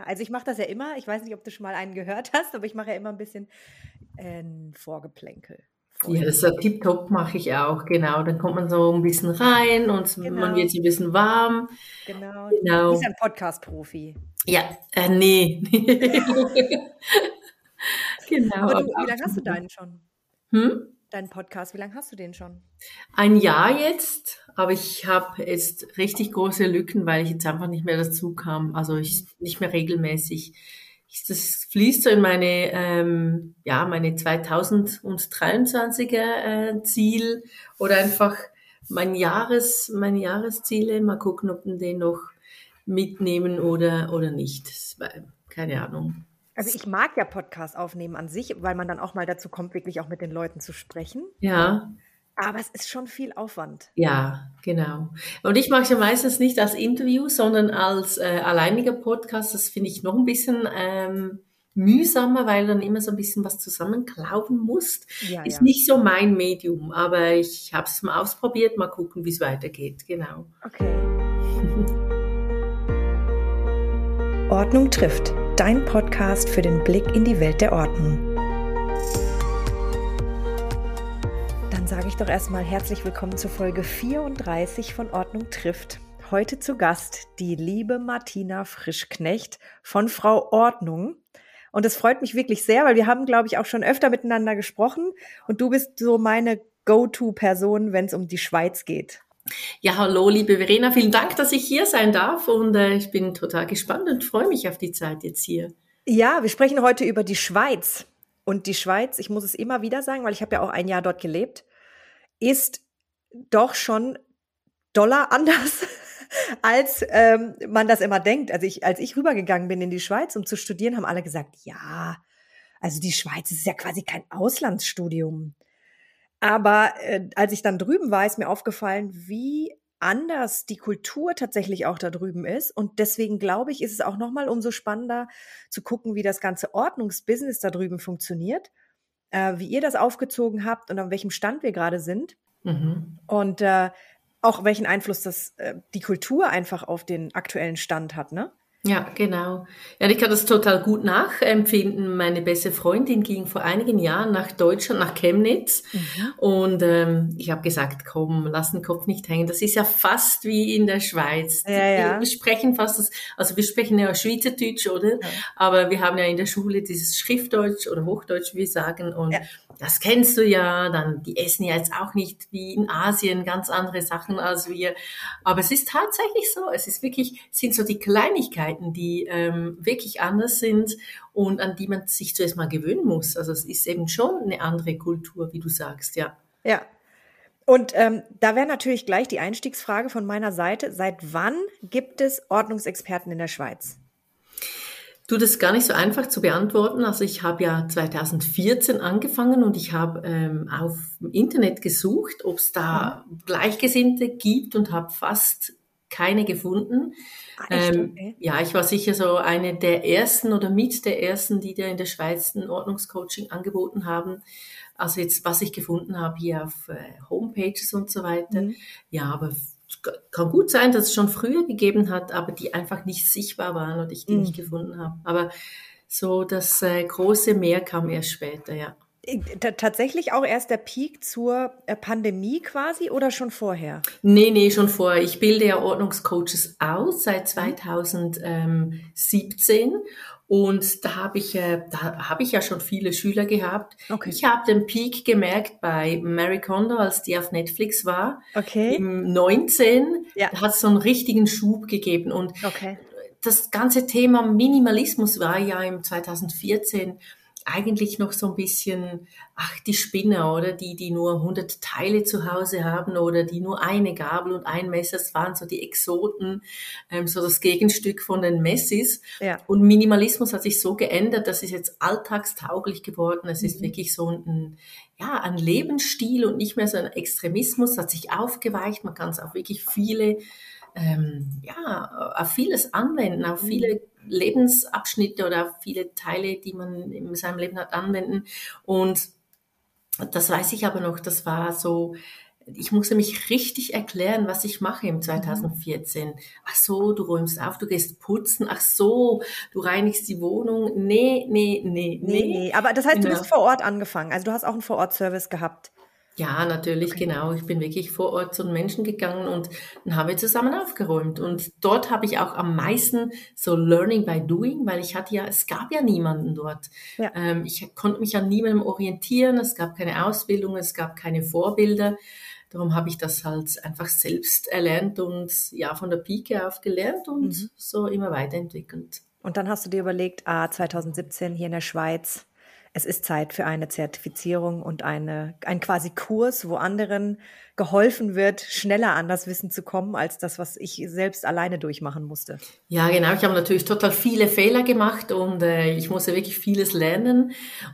Ja, also ich mache das ja immer. Ich weiß nicht, ob du schon mal einen gehört hast, aber ich mache ja immer ein bisschen äh, Vorgeplänkel. Ja, das ist ja tipptopp mache ich auch, genau. Dann kommt man so ein bisschen rein und Genau. man wird so ein bisschen warm. Genau. Genau. Du bist ein Podcast-Profi. Ja, äh, nee. genau. Aber du, wie lange hast du deinen schon? Hm? Deinen Podcast, wie lange hast du den schon? Ein Jahr jetzt, aber ich habe jetzt richtig große Lücken, weil ich jetzt einfach nicht mehr dazu kam. Also ich nicht mehr regelmäßig. Ich, das fließt so in meine, ähm, ja, meine 2023er äh, Ziel oder einfach mein Jahres, meine Jahresziele. Mal gucken, ob wir den noch mitnehmen oder, oder nicht. Keine Ahnung. Also ich mag ja Podcast aufnehmen an sich, weil man dann auch mal dazu kommt, wirklich auch mit den Leuten zu sprechen. Ja, Aber es ist schon viel Aufwand. Ja, genau. Und ich mache es ja meistens nicht als Interview, sondern als äh, alleiniger Podcast. Das finde ich noch ein bisschen ähm, mühsamer, weil dann immer so ein bisschen was zusammenklauben musst. Ja, Ist ja. nicht so mein Medium, aber ich habe es mal ausprobiert, mal gucken, wie es weitergeht. Genau. Okay. Ordnung trifft. Dein Podcast für den Blick in die Welt der Ordnung. Dann sage ich doch erstmal herzlich willkommen zur Folge 34 von Ordnung trifft. Heute zu Gast die liebe Martina Frischknecht von Frau Ordnung. Und es freut mich wirklich sehr, weil wir haben, glaube ich, auch schon öfter miteinander gesprochen. Und du bist so meine Go-To-Person, wenn es um die Schweiz geht. Ja, hallo, liebe Verena. Vielen Dank, dass ich hier sein darf und äh, ich bin total gespannt und freue mich auf die Zeit jetzt hier. Ja, wir sprechen heute über die Schweiz. Und die Schweiz, ich muss es immer wieder sagen, weil ich habe ja auch ein Jahr dort gelebt, ist doch schon doller anders, als ähm, man das immer denkt. Also ich, als ich rübergegangen bin in die Schweiz, um zu studieren, haben alle gesagt, ja, also die Schweiz ist ja quasi kein Auslandsstudium. Aber äh, als ich dann drüben war, ist mir aufgefallen, wie anders die Kultur tatsächlich auch da drüben ist. Und deswegen glaube ich, ist es auch nochmal umso spannender zu gucken, wie das ganze Ordnungsbusiness da drüben funktioniert, äh, wie ihr das aufgezogen habt und an welchem Stand wir gerade sind. Mhm. Und äh, auch welchen Einfluss das äh, die Kultur einfach auf den aktuellen Stand hat, ne? Ja, genau. Ja, ich kann das total gut nachempfinden. Meine beste Freundin ging vor einigen Jahren nach Deutschland, nach Chemnitz. Und ähm, ich habe gesagt, komm, lass den Kopf nicht hängen. Das ist ja fast wie in der Schweiz. Ja, ja. Wir sprechen fast, das, also wir sprechen ja Schweizerdeutsch, oder? Ja. Aber wir haben ja in der Schule dieses Schriftdeutsch oder Hochdeutsch, wie wir sagen. Und das kennst du ja. Dann, die essen ja jetzt auch nicht wie in Asien ganz andere Sachen als wir. Aber es ist tatsächlich so. Es ist wirklich, es sind so die Kleinigkeiten, die ähm, wirklich anders sind und an die man sich zuerst mal gewöhnen muss. Also es ist eben schon eine andere Kultur, wie du sagst, ja. Ja. Und ähm, da wäre natürlich gleich die Einstiegsfrage von meiner Seite. Seit wann gibt es Ordnungsexperten in der Schweiz? Du, das ist gar nicht so einfach zu beantworten. Also ich habe ja 2014 angefangen und ich habe ähm, auf dem Internet gesucht, ob es da Gleichgesinnte gibt und habe fast keine gefunden. Ah, echt? Ähm. Ja, ich war sicher so eine der ersten oder mit der ersten, die da in der Schweiz ein Ordnungscoaching angeboten haben. Also jetzt, was ich gefunden habe hier auf äh, Homepages und so weiter. Mhm. Ja, aber es kann gut sein, dass es schon früher gegeben hat, aber die einfach nicht sichtbar waren und ich die Mhm. nicht gefunden habe. Aber so das äh, große Meer kam erst später, ja. T- Tatsächlich auch erst der Peak zur äh, Pandemie quasi oder schon vorher? Nee, nee, schon vorher. Ich bilde ja Ordnungscoaches aus seit 2017 und da habe ich, äh, da habe ich ja schon viele Schüler gehabt. Okay. Ich habe den Peak gemerkt bei Mary Kondo, als die auf Netflix war. Okay. Im 19 Ja. hat es so einen richtigen Schub gegeben und Okay. das ganze Thema Minimalismus war ja im 2014 eigentlich noch so ein bisschen, ach, die Spinner, oder? Die, die nur 100 Teile zu Hause haben oder die nur eine Gabel und ein Messer, das waren so die Exoten, ähm, so das Gegenstück von den Messis. Ja. Und Minimalismus hat sich so geändert, das ist jetzt alltagstauglich geworden. Es ist Mhm. wirklich so ein, ja, ein Lebensstil und nicht mehr so ein Extremismus, hat sich aufgeweicht. Man kann es auf wirklich viele, ähm, ja, auf vieles anwenden, auf Mhm. viele Lebensabschnitte oder viele Teile, die man in seinem Leben hat, anwenden. Und das weiß ich aber noch, das war so ich musste mich richtig erklären, was ich mache im 2014. Ach so, du räumst auf, du gehst putzen. Ach so, du reinigst die Wohnung. Nee, nee, nee, nee. Nee, nee. Aber das heißt, genau. du bist vor Ort angefangen. Also du hast auch einen Vor-Ort-Service gehabt. Ja, natürlich, okay. genau. Ich bin wirklich vor Ort zu den Menschen gegangen und dann haben wir zusammen aufgeräumt. Und dort habe ich auch am meisten so Learning by Doing, weil ich hatte ja, es gab ja niemanden dort. Ja. Ähm, ich konnte mich an niemandem orientieren, es gab keine Ausbildung, es gab keine Vorbilder. Darum habe ich das halt einfach selbst erlernt und ja, von der Pike auf gelernt und mhm. so immer weiterentwickelt. Und dann hast du dir überlegt, ah, 2017 hier in der Schweiz, es ist Zeit für eine Zertifizierung und eine, ein quasi Kurs, wo anderen geholfen wird, schneller an das Wissen zu kommen, als das, was ich selbst alleine durchmachen musste. Ja, genau. Ich habe natürlich total viele Fehler gemacht und äh, ich musste wirklich vieles lernen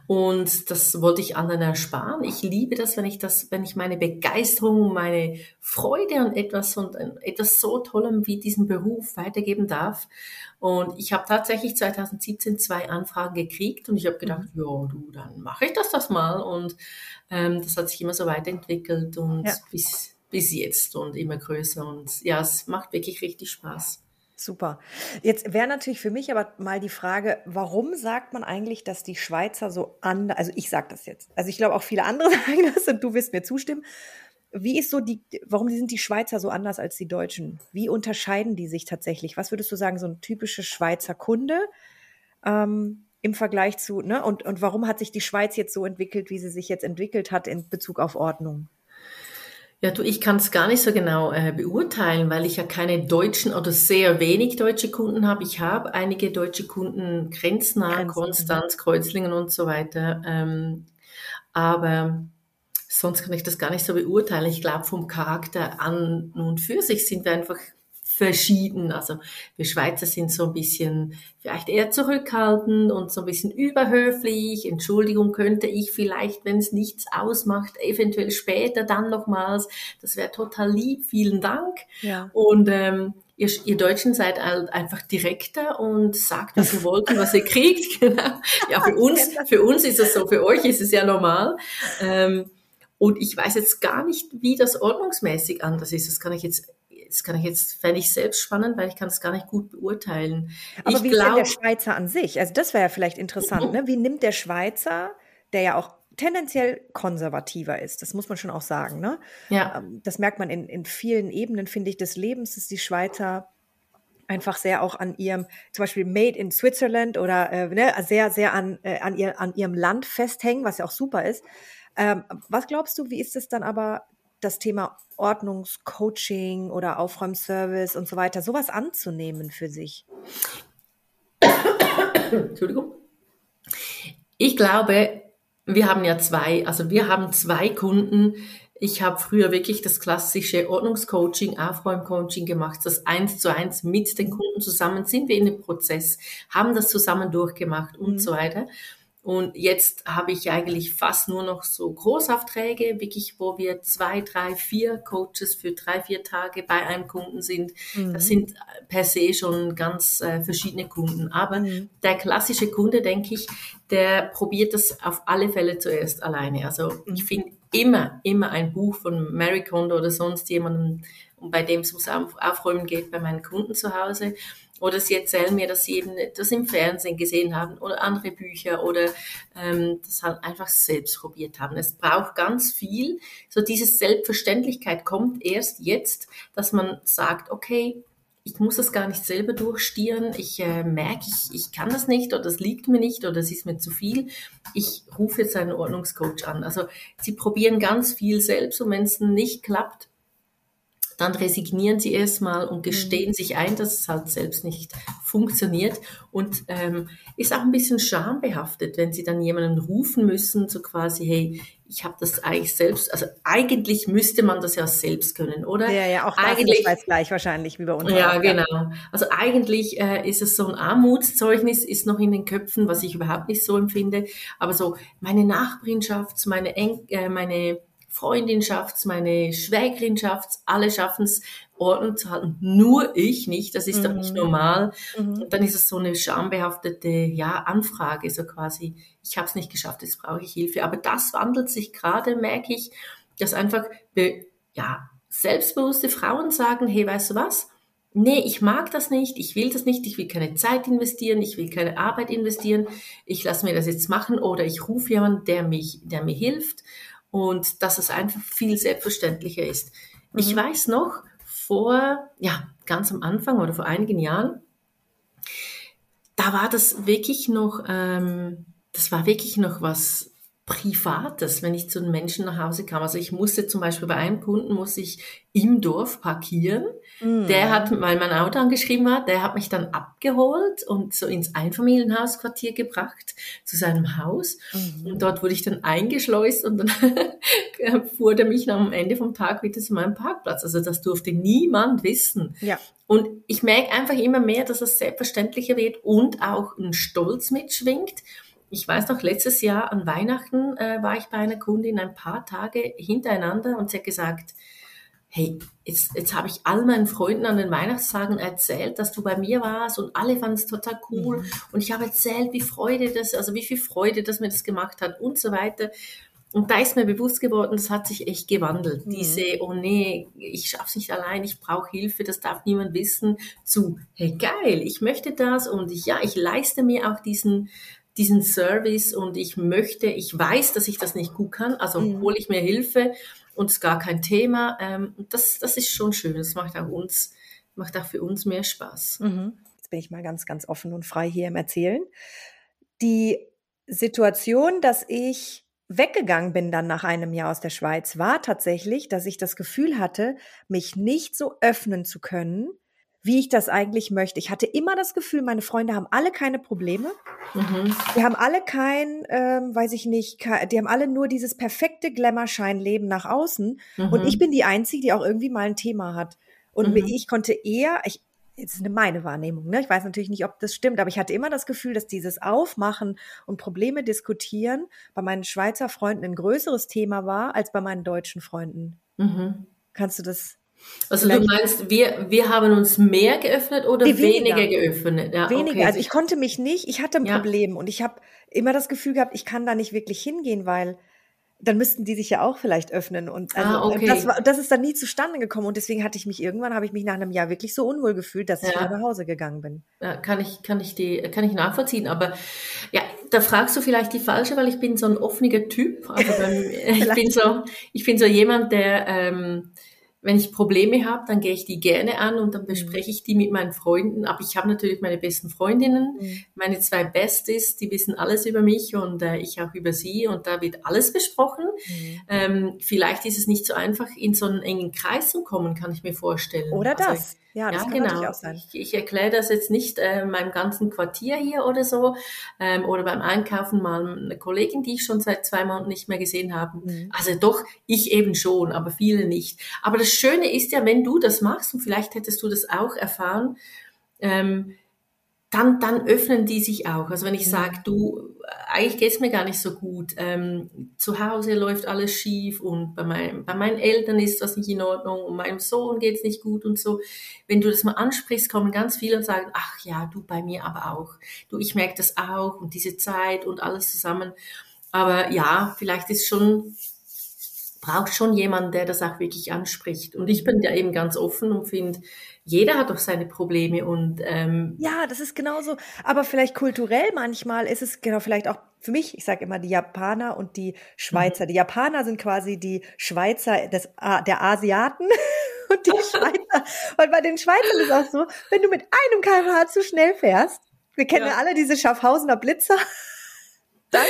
und das wollte ich anderen ersparen. Ich liebe das, wenn ich das, wenn ich meine Begeisterung, meine Freude an etwas und an etwas so Tollem wie diesen Beruf weitergeben darf. Und ich habe tatsächlich 2017 zwei Anfragen gekriegt und ich habe gedacht, mhm. ja, du, dann mache ich das das mal. Und ähm, das hat sich immer so weiterentwickelt und ja. bis, bis jetzt und immer größer. Und ja, es macht wirklich richtig Spaß. Super. Jetzt wäre natürlich für mich aber mal die Frage, warum sagt man eigentlich, dass die Schweizer so anders, also ich sage das jetzt, also ich glaube auch viele andere sagen das und du wirst mir zustimmen, wie ist so die, warum sind die Schweizer so anders als die Deutschen? Wie unterscheiden die sich tatsächlich? Was würdest du sagen, so ein typischer Schweizer Kunde ähm, im Vergleich zu, ne? Und, und warum hat sich die Schweiz jetzt so entwickelt, wie sie sich jetzt entwickelt hat in Bezug auf Ordnung? Ja, du, ich kann es gar nicht so genau äh, beurteilen, weil ich ja keine deutschen oder sehr wenig deutsche Kunden habe. Ich habe einige deutsche Kunden, grenznah. Konstanz, Kreuzlingen und so weiter. Ähm, aber sonst kann ich das gar nicht so beurteilen. Ich glaube, vom Charakter an und für sich sind wir einfach verschieden. Also wir Schweizer sind so ein bisschen vielleicht eher zurückhaltend und so ein bisschen überhöflich. Entschuldigung könnte ich vielleicht, wenn es nichts ausmacht, eventuell später dann nochmals. Das wäre total lieb. Vielen Dank. Ja. Und ähm, ihr, ihr Deutschen seid halt einfach direkter und sagt, was ihr wollt und was ihr kriegt. Genau. Ja, für uns, für uns ist es so, für euch ist es ja normal. Ähm, und ich weiß jetzt gar nicht, wie das ordnungsmäßig anders ist. Das kann ich jetzt das kann ich jetzt, fände ich selbst spannend, weil ich kann es gar nicht gut beurteilen. Aber ich wie glaub, ist denn der Schweizer an sich? Also das wäre ja vielleicht interessant, ne? Wie nimmt der Schweizer, der ja auch tendenziell konservativer ist, das muss man schon auch sagen, ne? Ja. Ähm, das merkt man in, in vielen Ebenen, finde ich, des Lebens, dass die Schweizer einfach sehr auch an ihrem, zum Beispiel Made in Switzerland oder äh, ne, sehr, sehr an, äh, an, ihr, an ihrem Land festhängen, was ja auch super ist. Ähm, was glaubst du, wie ist es dann aber das Thema Ordnungscoaching oder Aufräumservice und so weiter, sowas anzunehmen für sich? Entschuldigung. Ich glaube, wir haben ja zwei, also wir haben zwei Kunden. Ich habe früher wirklich das klassische Ordnungscoaching, Aufräumcoaching gemacht, das eins zu eins mit den Kunden zusammen sind wir in dem Prozess, haben das zusammen durchgemacht und mhm. so weiter. Und jetzt habe ich eigentlich fast nur noch so Großaufträge, wirklich, wo wir zwei, drei, vier Coaches für drei, vier Tage bei einem Kunden sind. Mhm. Das sind per se schon ganz äh, verschiedene Kunden. Aber mhm. der klassische Kunde, denke ich, der probiert das auf alle Fälle zuerst alleine. Also mhm. ich finde immer, immer ein Buch von Mary Kondo oder sonst jemandem, bei dem es ums Aufräumen geht bei meinen Kunden zu Hause. Oder sie erzählen mir, dass sie eben das im Fernsehen gesehen haben oder andere Bücher oder ähm, das halt einfach selbst probiert haben. Es braucht ganz viel. So diese Selbstverständlichkeit kommt erst jetzt, dass man sagt, okay, ich muss das gar nicht selber durchstieren. Ich äh, merke, ich, ich kann das nicht oder das liegt mir nicht oder es ist mir zu viel. Ich rufe jetzt einen Ordnungscoach an. Also sie probieren ganz viel selbst und wenn es nicht klappt, dann resignieren sie erstmal und gestehen mhm. sich ein, dass es halt selbst nicht funktioniert und ähm, ist auch ein bisschen schambehaftet, wenn sie dann jemanden rufen müssen, so quasi, hey, ich habe das eigentlich selbst, also eigentlich müsste man das ja selbst können, oder? Ja, ja, auch eigentlich ist gleich wahrscheinlich wie bei uns. Ja, genau. Also eigentlich äh, ist es so ein Armutszeugnis, ist noch in den Köpfen, was ich überhaupt nicht so empfinde. Aber so meine Nachbarschaft, meine, Eng äh, meine Freundin schafft's, meine Schwägerin schafft's, alle schaffen's, Ordnung zu halten. Nur ich nicht, das ist mhm. doch nicht mhm. normal. Mhm. Und dann ist es so eine schambehaftete ja, Anfrage, so quasi, ich habe es nicht geschafft, jetzt brauche ich Hilfe. Aber das wandelt sich gerade, merke ich, dass einfach ja, selbstbewusste Frauen sagen, hey, weißt du was? Nee, ich mag das nicht, ich will das nicht, ich will keine Zeit investieren, ich will keine Arbeit investieren, ich lasse mir das jetzt machen oder ich rufe jemanden, der mich, der mir hilft und dass es einfach viel selbstverständlicher ist. Mhm. Ich weiß noch, vor, ja, ganz am Anfang oder vor einigen Jahren, da war das wirklich noch, ähm, das war wirklich noch was Privates, wenn ich zu den Menschen nach Hause kam. Also ich musste zum Beispiel bei einem Kunden, muss ich im Dorf parkieren. Mhm. Der hat, weil mein Auto angeschrieben war, der hat mich dann abgeholt und so ins Einfamilienhausquartier gebracht, zu seinem Haus. Mhm. Und dort wurde ich dann eingeschleust und dann fuhr der mich am Ende vom Tag wieder zu meinem Parkplatz. Also das durfte niemand wissen. Ja. Und ich merke einfach immer mehr, dass es selbstverständlicher wird und auch ein Stolz mitschwingt ich weiß noch, letztes Jahr an Weihnachten äh, war ich bei einer Kundin ein paar Tage hintereinander und sie hat gesagt, hey, jetzt, jetzt habe ich all meinen Freunden an den Weihnachtstagen erzählt, dass du bei mir warst und alle fanden es total cool mhm. und ich habe erzählt, wie Freude das, also wie viel Freude das mir das gemacht hat und so weiter. Und da ist mir bewusst geworden, das hat sich echt gewandelt. Mhm. Diese, oh nee, ich schaff's nicht allein, ich brauche Hilfe, das darf niemand wissen, zu, hey geil, ich möchte das und ich, ja, ich leiste mir auch diesen, diesen Service und ich möchte, ich weiß, dass ich das nicht gut kann, also mhm. hole ich mir Hilfe und es ist gar kein Thema. Ähm, das, das ist schon schön. Das macht auch uns, macht auch für uns mehr Spaß. Mhm. Jetzt bin ich mal ganz, ganz offen und frei hier im Erzählen. Die Situation, dass ich weggegangen bin dann nach einem Jahr aus der Schweiz, war tatsächlich, dass ich das Gefühl hatte, mich nicht so öffnen zu können, wie ich das eigentlich möchte. Ich hatte immer das Gefühl, meine Freunde haben alle keine Probleme. Mhm. Die haben alle kein, ähm, weiß ich nicht, die haben alle nur dieses perfekte Glamour-Schein-Leben nach außen. Mhm. Und ich bin die Einzige, die auch irgendwie mal ein Thema hat. Und mhm. ich konnte eher, ich, jetzt ist eine meine Wahrnehmung, ne? Ich weiß natürlich nicht, ob das stimmt, aber ich hatte immer das Gefühl, dass dieses Aufmachen und Probleme diskutieren bei meinen Schweizer Freunden ein größeres Thema war als bei meinen deutschen Freunden. Mhm. Kannst du das also Vielleicht. du meinst, wir, wir haben uns mehr geöffnet oder weniger, weniger geöffnet? Ja, weniger. Okay. Also ich konnte mich nicht, ich hatte ein ja. Problem und ich habe immer das Gefühl gehabt, ich kann da nicht wirklich hingehen, weil dann müssten die sich ja auch vielleicht öffnen und also ah, okay. das, war, das ist dann nie zustande gekommen und deswegen hatte ich mich irgendwann habe ich mich nach einem Jahr wirklich so unwohl gefühlt, dass ja. ich nach Hause gegangen bin. Ja, kann ich kann ich die kann ich nachvollziehen, aber ja, da fragst du vielleicht die falsche, weil ich bin so ein offener Typ, also beim, ich bin so ich bin so jemand, der ähm, wenn ich Probleme habe, dann gehe ich die gerne an und dann mhm. bespreche ich die mit meinen Freunden. Aber ich habe natürlich meine besten Freundinnen, mhm. meine zwei Besties, die wissen alles über mich und äh, ich auch über sie und da wird alles besprochen. Mhm. Ähm, vielleicht ist es nicht so einfach, in so einen engen Kreis zu kommen, kann ich mir vorstellen. Oder also, das. Ja, das ja, kann genau. auch sein. Ich, ich erkläre das jetzt nicht äh, meinem ganzen Quartier hier oder so ähm, oder beim Einkaufen mal eine Kollegin, die ich schon seit zwei Monaten nicht mehr gesehen habe. Mhm. Also doch, ich eben schon, aber viele nicht. Aber das Schöne ist ja, wenn du das machst und vielleicht hättest du das auch erfahren, ähm, dann, dann öffnen die sich auch. Also wenn ich sage, du, eigentlich geht's mir gar nicht so gut, ähm, zu Hause läuft alles schief und bei, mein, bei meinen Eltern ist das nicht in Ordnung und meinem Sohn geht's nicht gut und so. Wenn du das mal ansprichst, kommen ganz viele und sagen, ach ja, du bei mir aber auch. Du, ich merke das auch und diese Zeit und alles zusammen. Aber ja, vielleicht ist schon braucht schon jemand, der das auch wirklich anspricht. Und ich bin ja eben ganz offen und finde, jeder hat doch seine Probleme und ähm ja, das ist genauso. Aber vielleicht kulturell manchmal ist es genau vielleicht auch für mich. Ich sage immer die Japaner und die Schweizer. Mhm. Die Japaner sind quasi die Schweizer des der Asiaten und die Schweizer. Und bei den Schweizern ist auch so, wenn du mit einem kmh zu schnell fährst. Wir kennen ja alle diese Schaffhausener Blitzer dann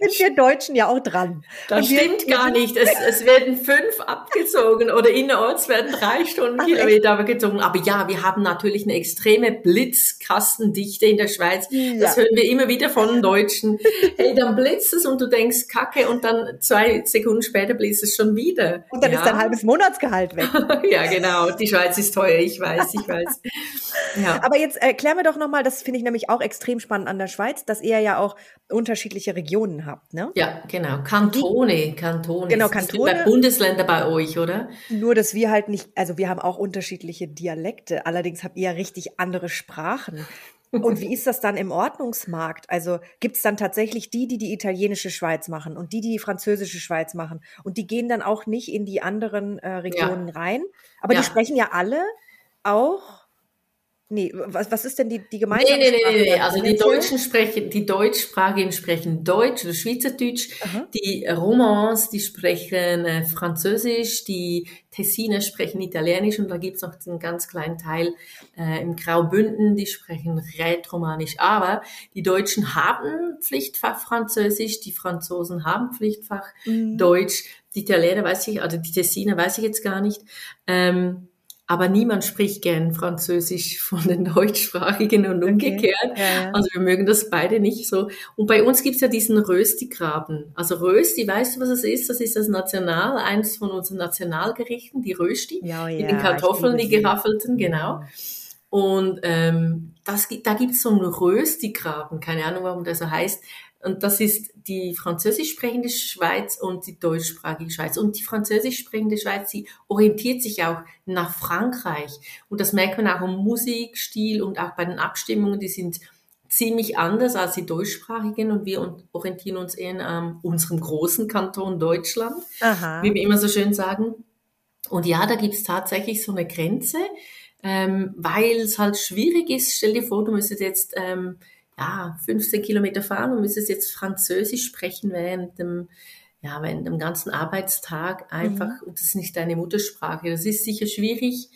sind wir Deutschen ja auch dran. Das stimmt gar nicht. Es, es werden fünf abgezogen oder innerorts werden drei Stundenkilometer abgezogen. Aber ja, wir haben natürlich eine extreme Blitzkastendichte in der Schweiz. Ja. Das hören wir immer wieder von Deutschen. Hey, dann blitzt es und du denkst Kacke und dann zwei Sekunden später blitzt es schon wieder. Und dann ja. ist dein halbes Monatsgehalt weg. ja, genau. Die Schweiz ist teuer, ich weiß, ich weiß. Ja. Aber jetzt erklär mir doch nochmal, das finde ich nämlich auch extrem spannend an der Schweiz, dass ihr ja auch unterschiedliche Regionen habt, ne? Ja, genau. Kantone, Kantone. Genau, Kantone. Bei Bundesländer bei euch, oder? Nur, dass wir halt nicht, also wir haben auch unterschiedliche Dialekte. Allerdings habt ihr ja richtig andere Sprachen. Und wie ist das dann im Ordnungsmarkt? Also gibt es dann tatsächlich die, die die italienische Schweiz machen und die, die die französische Schweiz machen? Und die gehen dann auch nicht in die anderen äh, Regionen ja. rein. Aber ja. die sprechen ja alle auch Nee, was, was ist denn die, die Gemeinschaft? Nee, nee, nee, nee. Also die Deutschen sprechen, die Deutschsprachigen sprechen Deutsch oder Schweizerdeutsch. Aha. Die Romans, die sprechen äh, Französisch, die Tessiner sprechen Italienisch und da gibt's noch einen ganz kleinen Teil äh, im Graubünden, die sprechen Rätoromanisch. Aber die Deutschen haben Pflichtfach Französisch, die Franzosen haben Pflichtfach mhm. Deutsch, die Italiener weiß ich, also die Tessiner weiß ich jetzt gar nicht. Ähm, aber niemand spricht gern Französisch von den Deutschsprachigen und umgekehrt. Okay. Ja, ja. Also wir mögen das beide nicht so. Und bei uns gibt's ja diesen Rösti-Graben. Also Rösti, weißt du, was es ist? Das ist das National, eins von unseren Nationalgerichten, die Rösti. Ja, ja, mit den Kartoffeln, die geraffelten, genau. Und ähm, das, da gibt's so einen Rösti-Graben, keine Ahnung, warum der so heißt. Und das ist die französisch sprechende Schweiz und die deutschsprachige Schweiz. Und die französisch sprechende Schweiz, die orientiert sich auch nach Frankreich. Und das merkt man auch im Musikstil und auch bei den Abstimmungen, die sind ziemlich anders als die deutschsprachigen und wir orientieren uns eher an unserem großen Kanton Deutschland, Aha. wie wir immer so schön sagen. Und ja, da gibt's tatsächlich so eine Grenze, ähm, weil es halt schwierig ist. Stell dir vor, du müsstest jetzt ähm, ja, 15 Kilometer fahren und müsstest jetzt Französisch sprechen während dem, ja, während dem ganzen Arbeitstag einfach, mhm. und das ist nicht deine Muttersprache. Das ist sicher schwierig.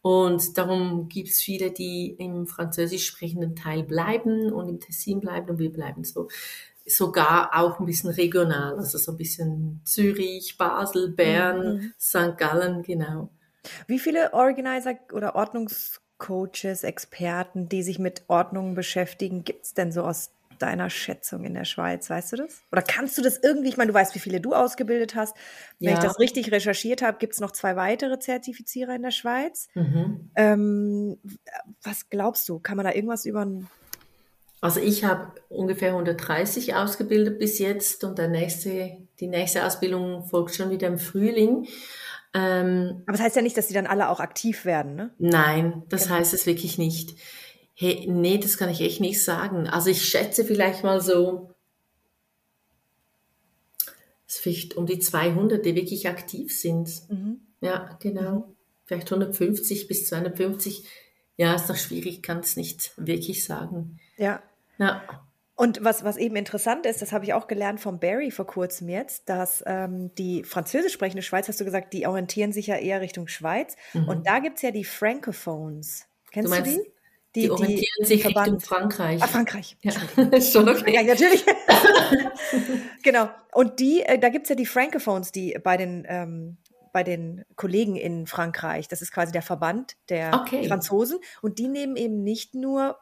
Und darum gibt es viele, die im französisch sprechenden Teil bleiben und im Tessin bleiben und wir bleiben so sogar auch ein bisschen regional, also so ein bisschen Zürich, Basel, Bern, mhm. St. Gallen, genau. Wie viele Organizer oder Ordnungs Coaches, Experten, die sich mit Ordnungen beschäftigen, gibt es denn so aus deiner Schätzung in der Schweiz? Weißt du das? Oder kannst du das irgendwie, ich meine, du weißt, wie viele du ausgebildet hast. Wenn ja. ich das richtig recherchiert habe, gibt es noch zwei weitere Zertifizierer in der Schweiz. Mhm. Ähm, was glaubst du? Kann man da irgendwas über also ich habe ungefähr 130 ausgebildet bis jetzt und der nächste, die nächste Ausbildung folgt schon wieder im Frühling. Ähm, Aber das heißt ja nicht, dass sie dann alle auch aktiv werden, ne? Nein, das genau. heißt es wirklich nicht. Hey, nee, das kann ich echt nicht sagen. Also ich schätze vielleicht mal so, es vielleicht um die 200, die wirklich aktiv sind. Mhm. Ja, genau. Mhm. Vielleicht 150 bis 250. Ja, ist doch schwierig, kann es nicht wirklich sagen. Ja. Ja. Und was, was eben interessant ist, das habe ich auch gelernt von Barry vor kurzem jetzt, dass ähm, die französisch sprechende Schweiz, hast du gesagt, die orientieren sich ja eher Richtung Schweiz. Mhm. Und da gibt es ja die Francophones. Kennst du, meinst, du die? Die, die orientieren die, sich Verband. Richtung Frankreich. Ah, Frankreich. Ja. Schon okay. Ja, natürlich. genau. Und die, äh, da gibt's ja die Francophones, die bei den ähm, bei den Kollegen in Frankreich. Das ist quasi der Verband der okay. Franzosen. Und die nehmen eben nicht nur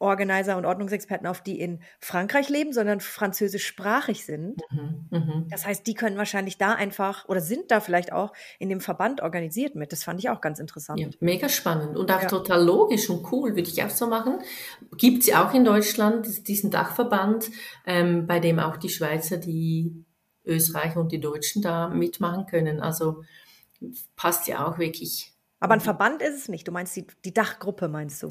Organizer und Ordnungsexperten auf, die in Frankreich leben, sondern französischsprachig sind. Mhm, mh. Das heißt, die können wahrscheinlich da einfach oder sind da vielleicht auch in dem Verband organisiert mit. Das fand ich auch ganz interessant. Ja, mega spannend und auch ja. total logisch und cool, würde ich auch so machen. Gibt es ja auch in Deutschland diesen Dachverband, ähm, bei dem auch die Schweizer, die Österreicher und die Deutschen da mitmachen können. Also passt ja auch wirklich. Aber ein Verband ist es nicht. Du meinst die, die Dachgruppe, meinst du?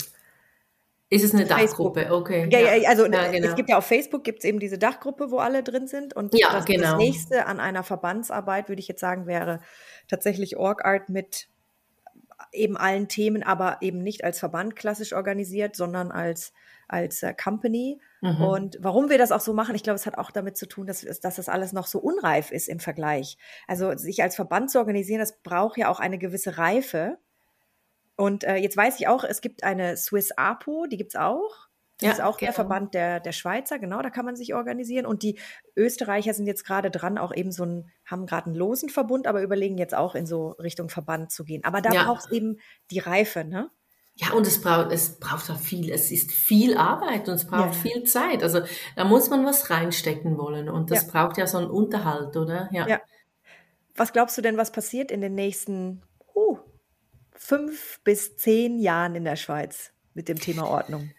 Ist es eine Dachgruppe? Okay. Ja, ja, also ja, genau. es gibt ja auf Facebook gibt es eben diese Dachgruppe, wo alle drin sind. Und ja, das, genau. das nächste an einer Verbandsarbeit, würde ich jetzt sagen, wäre tatsächlich OrgArt mit eben allen Themen, aber eben nicht als Verband klassisch organisiert, sondern als, als äh, Company. Mhm. Und warum wir das auch so machen, ich glaube, es hat auch damit zu tun, dass, dass das alles noch so unreif ist im Vergleich. Also sich als Verband zu organisieren, das braucht ja auch eine gewisse Reife. Und äh, jetzt weiß ich auch, es gibt eine Swiss APO, die gibt's auch. Das ja, ist auch genau. der Verband der, der Schweizer, genau, da kann man sich organisieren. Und die Österreicher sind jetzt gerade dran, auch eben so ein, haben gerade einen losen Verbund, aber überlegen jetzt auch in so Richtung Verband zu gehen. Aber da ja. braucht es eben die Reife, ne? Ja, und es braucht, es braucht auch viel, es ist viel Arbeit und es braucht ja. viel Zeit. Also da muss man was reinstecken wollen und das ja. braucht ja so einen Unterhalt, oder? Ja. ja. Was glaubst du denn, was passiert in den nächsten fünf bis zehn Jahren in der Schweiz mit dem Thema Ordnung?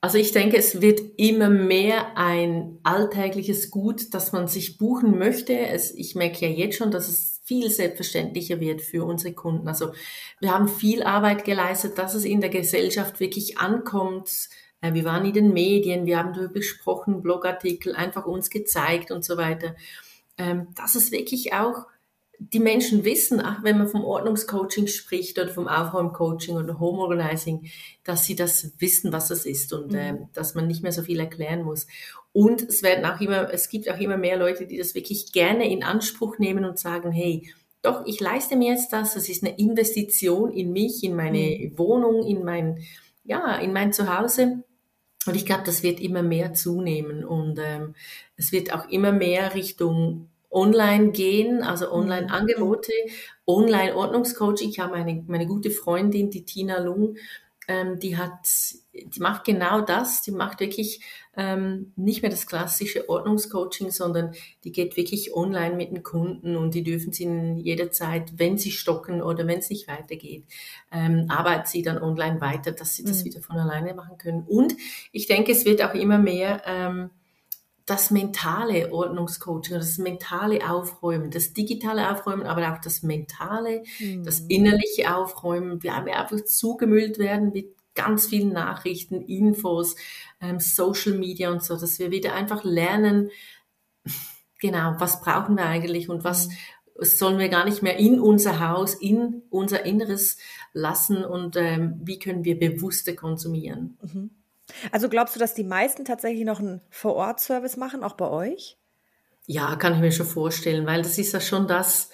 Also ich denke, es wird immer mehr ein alltägliches Gut, das man sich buchen möchte. Es, ich merke ja jetzt schon, dass es viel selbstverständlicher wird für unsere Kunden. Also wir haben viel Arbeit geleistet, dass es in der Gesellschaft wirklich ankommt. Äh, wir waren in den Medien, wir haben darüber gesprochen, Blogartikel, einfach uns gezeigt und so weiter. Ähm, dass es wirklich auch die Menschen wissen, ach, wenn man vom Ordnungscoaching spricht oder vom Aufräumcoaching oder Home Organizing, dass sie das wissen, was das ist und mhm. äh, dass man nicht mehr so viel erklären muss. Und es werden auch immer, es gibt auch immer mehr Leute, die das wirklich gerne in Anspruch nehmen und sagen, hey, doch, ich leiste mir jetzt das, das ist eine Investition in mich, in meine mhm. Wohnung, in mein, ja, in mein Zuhause. Und ich glaube, das wird immer mehr zunehmen und ähm, es wird auch immer mehr Richtung online gehen, also mhm. Online-Angebote, Online-Ordnungscoaching. Ich habe meine, meine gute Freundin, die Tina Lung, ähm, die hat, die macht genau das. Die macht wirklich ähm, nicht mehr das klassische Ordnungscoaching, sondern die geht wirklich online mit den Kunden und die dürfen sie in jeder Zeit, wenn sie stocken oder wenn es nicht weitergeht, ähm, arbeitet sie dann online weiter, dass sie das mhm. wieder von alleine machen können. Und ich denke, es wird auch immer mehr ähm, das mentale Ordnungscoaching, das mentale Aufräumen, das digitale Aufräumen, aber auch das mentale, mhm. das innerliche Aufräumen. Wir haben ja einfach zugemüllt werden mit ganz vielen Nachrichten, Infos, ähm, Social Media und so, dass wir wieder einfach lernen, genau, was brauchen wir eigentlich und was mhm. sollen wir gar nicht mehr in unser Haus, in unser Inneres lassen und ähm, wie können wir bewusster konsumieren. Mhm. Also glaubst du, dass die meisten tatsächlich noch einen Vor-Ort-Service machen, auch bei euch? Ja, kann ich mir schon vorstellen, weil das ist ja schon das,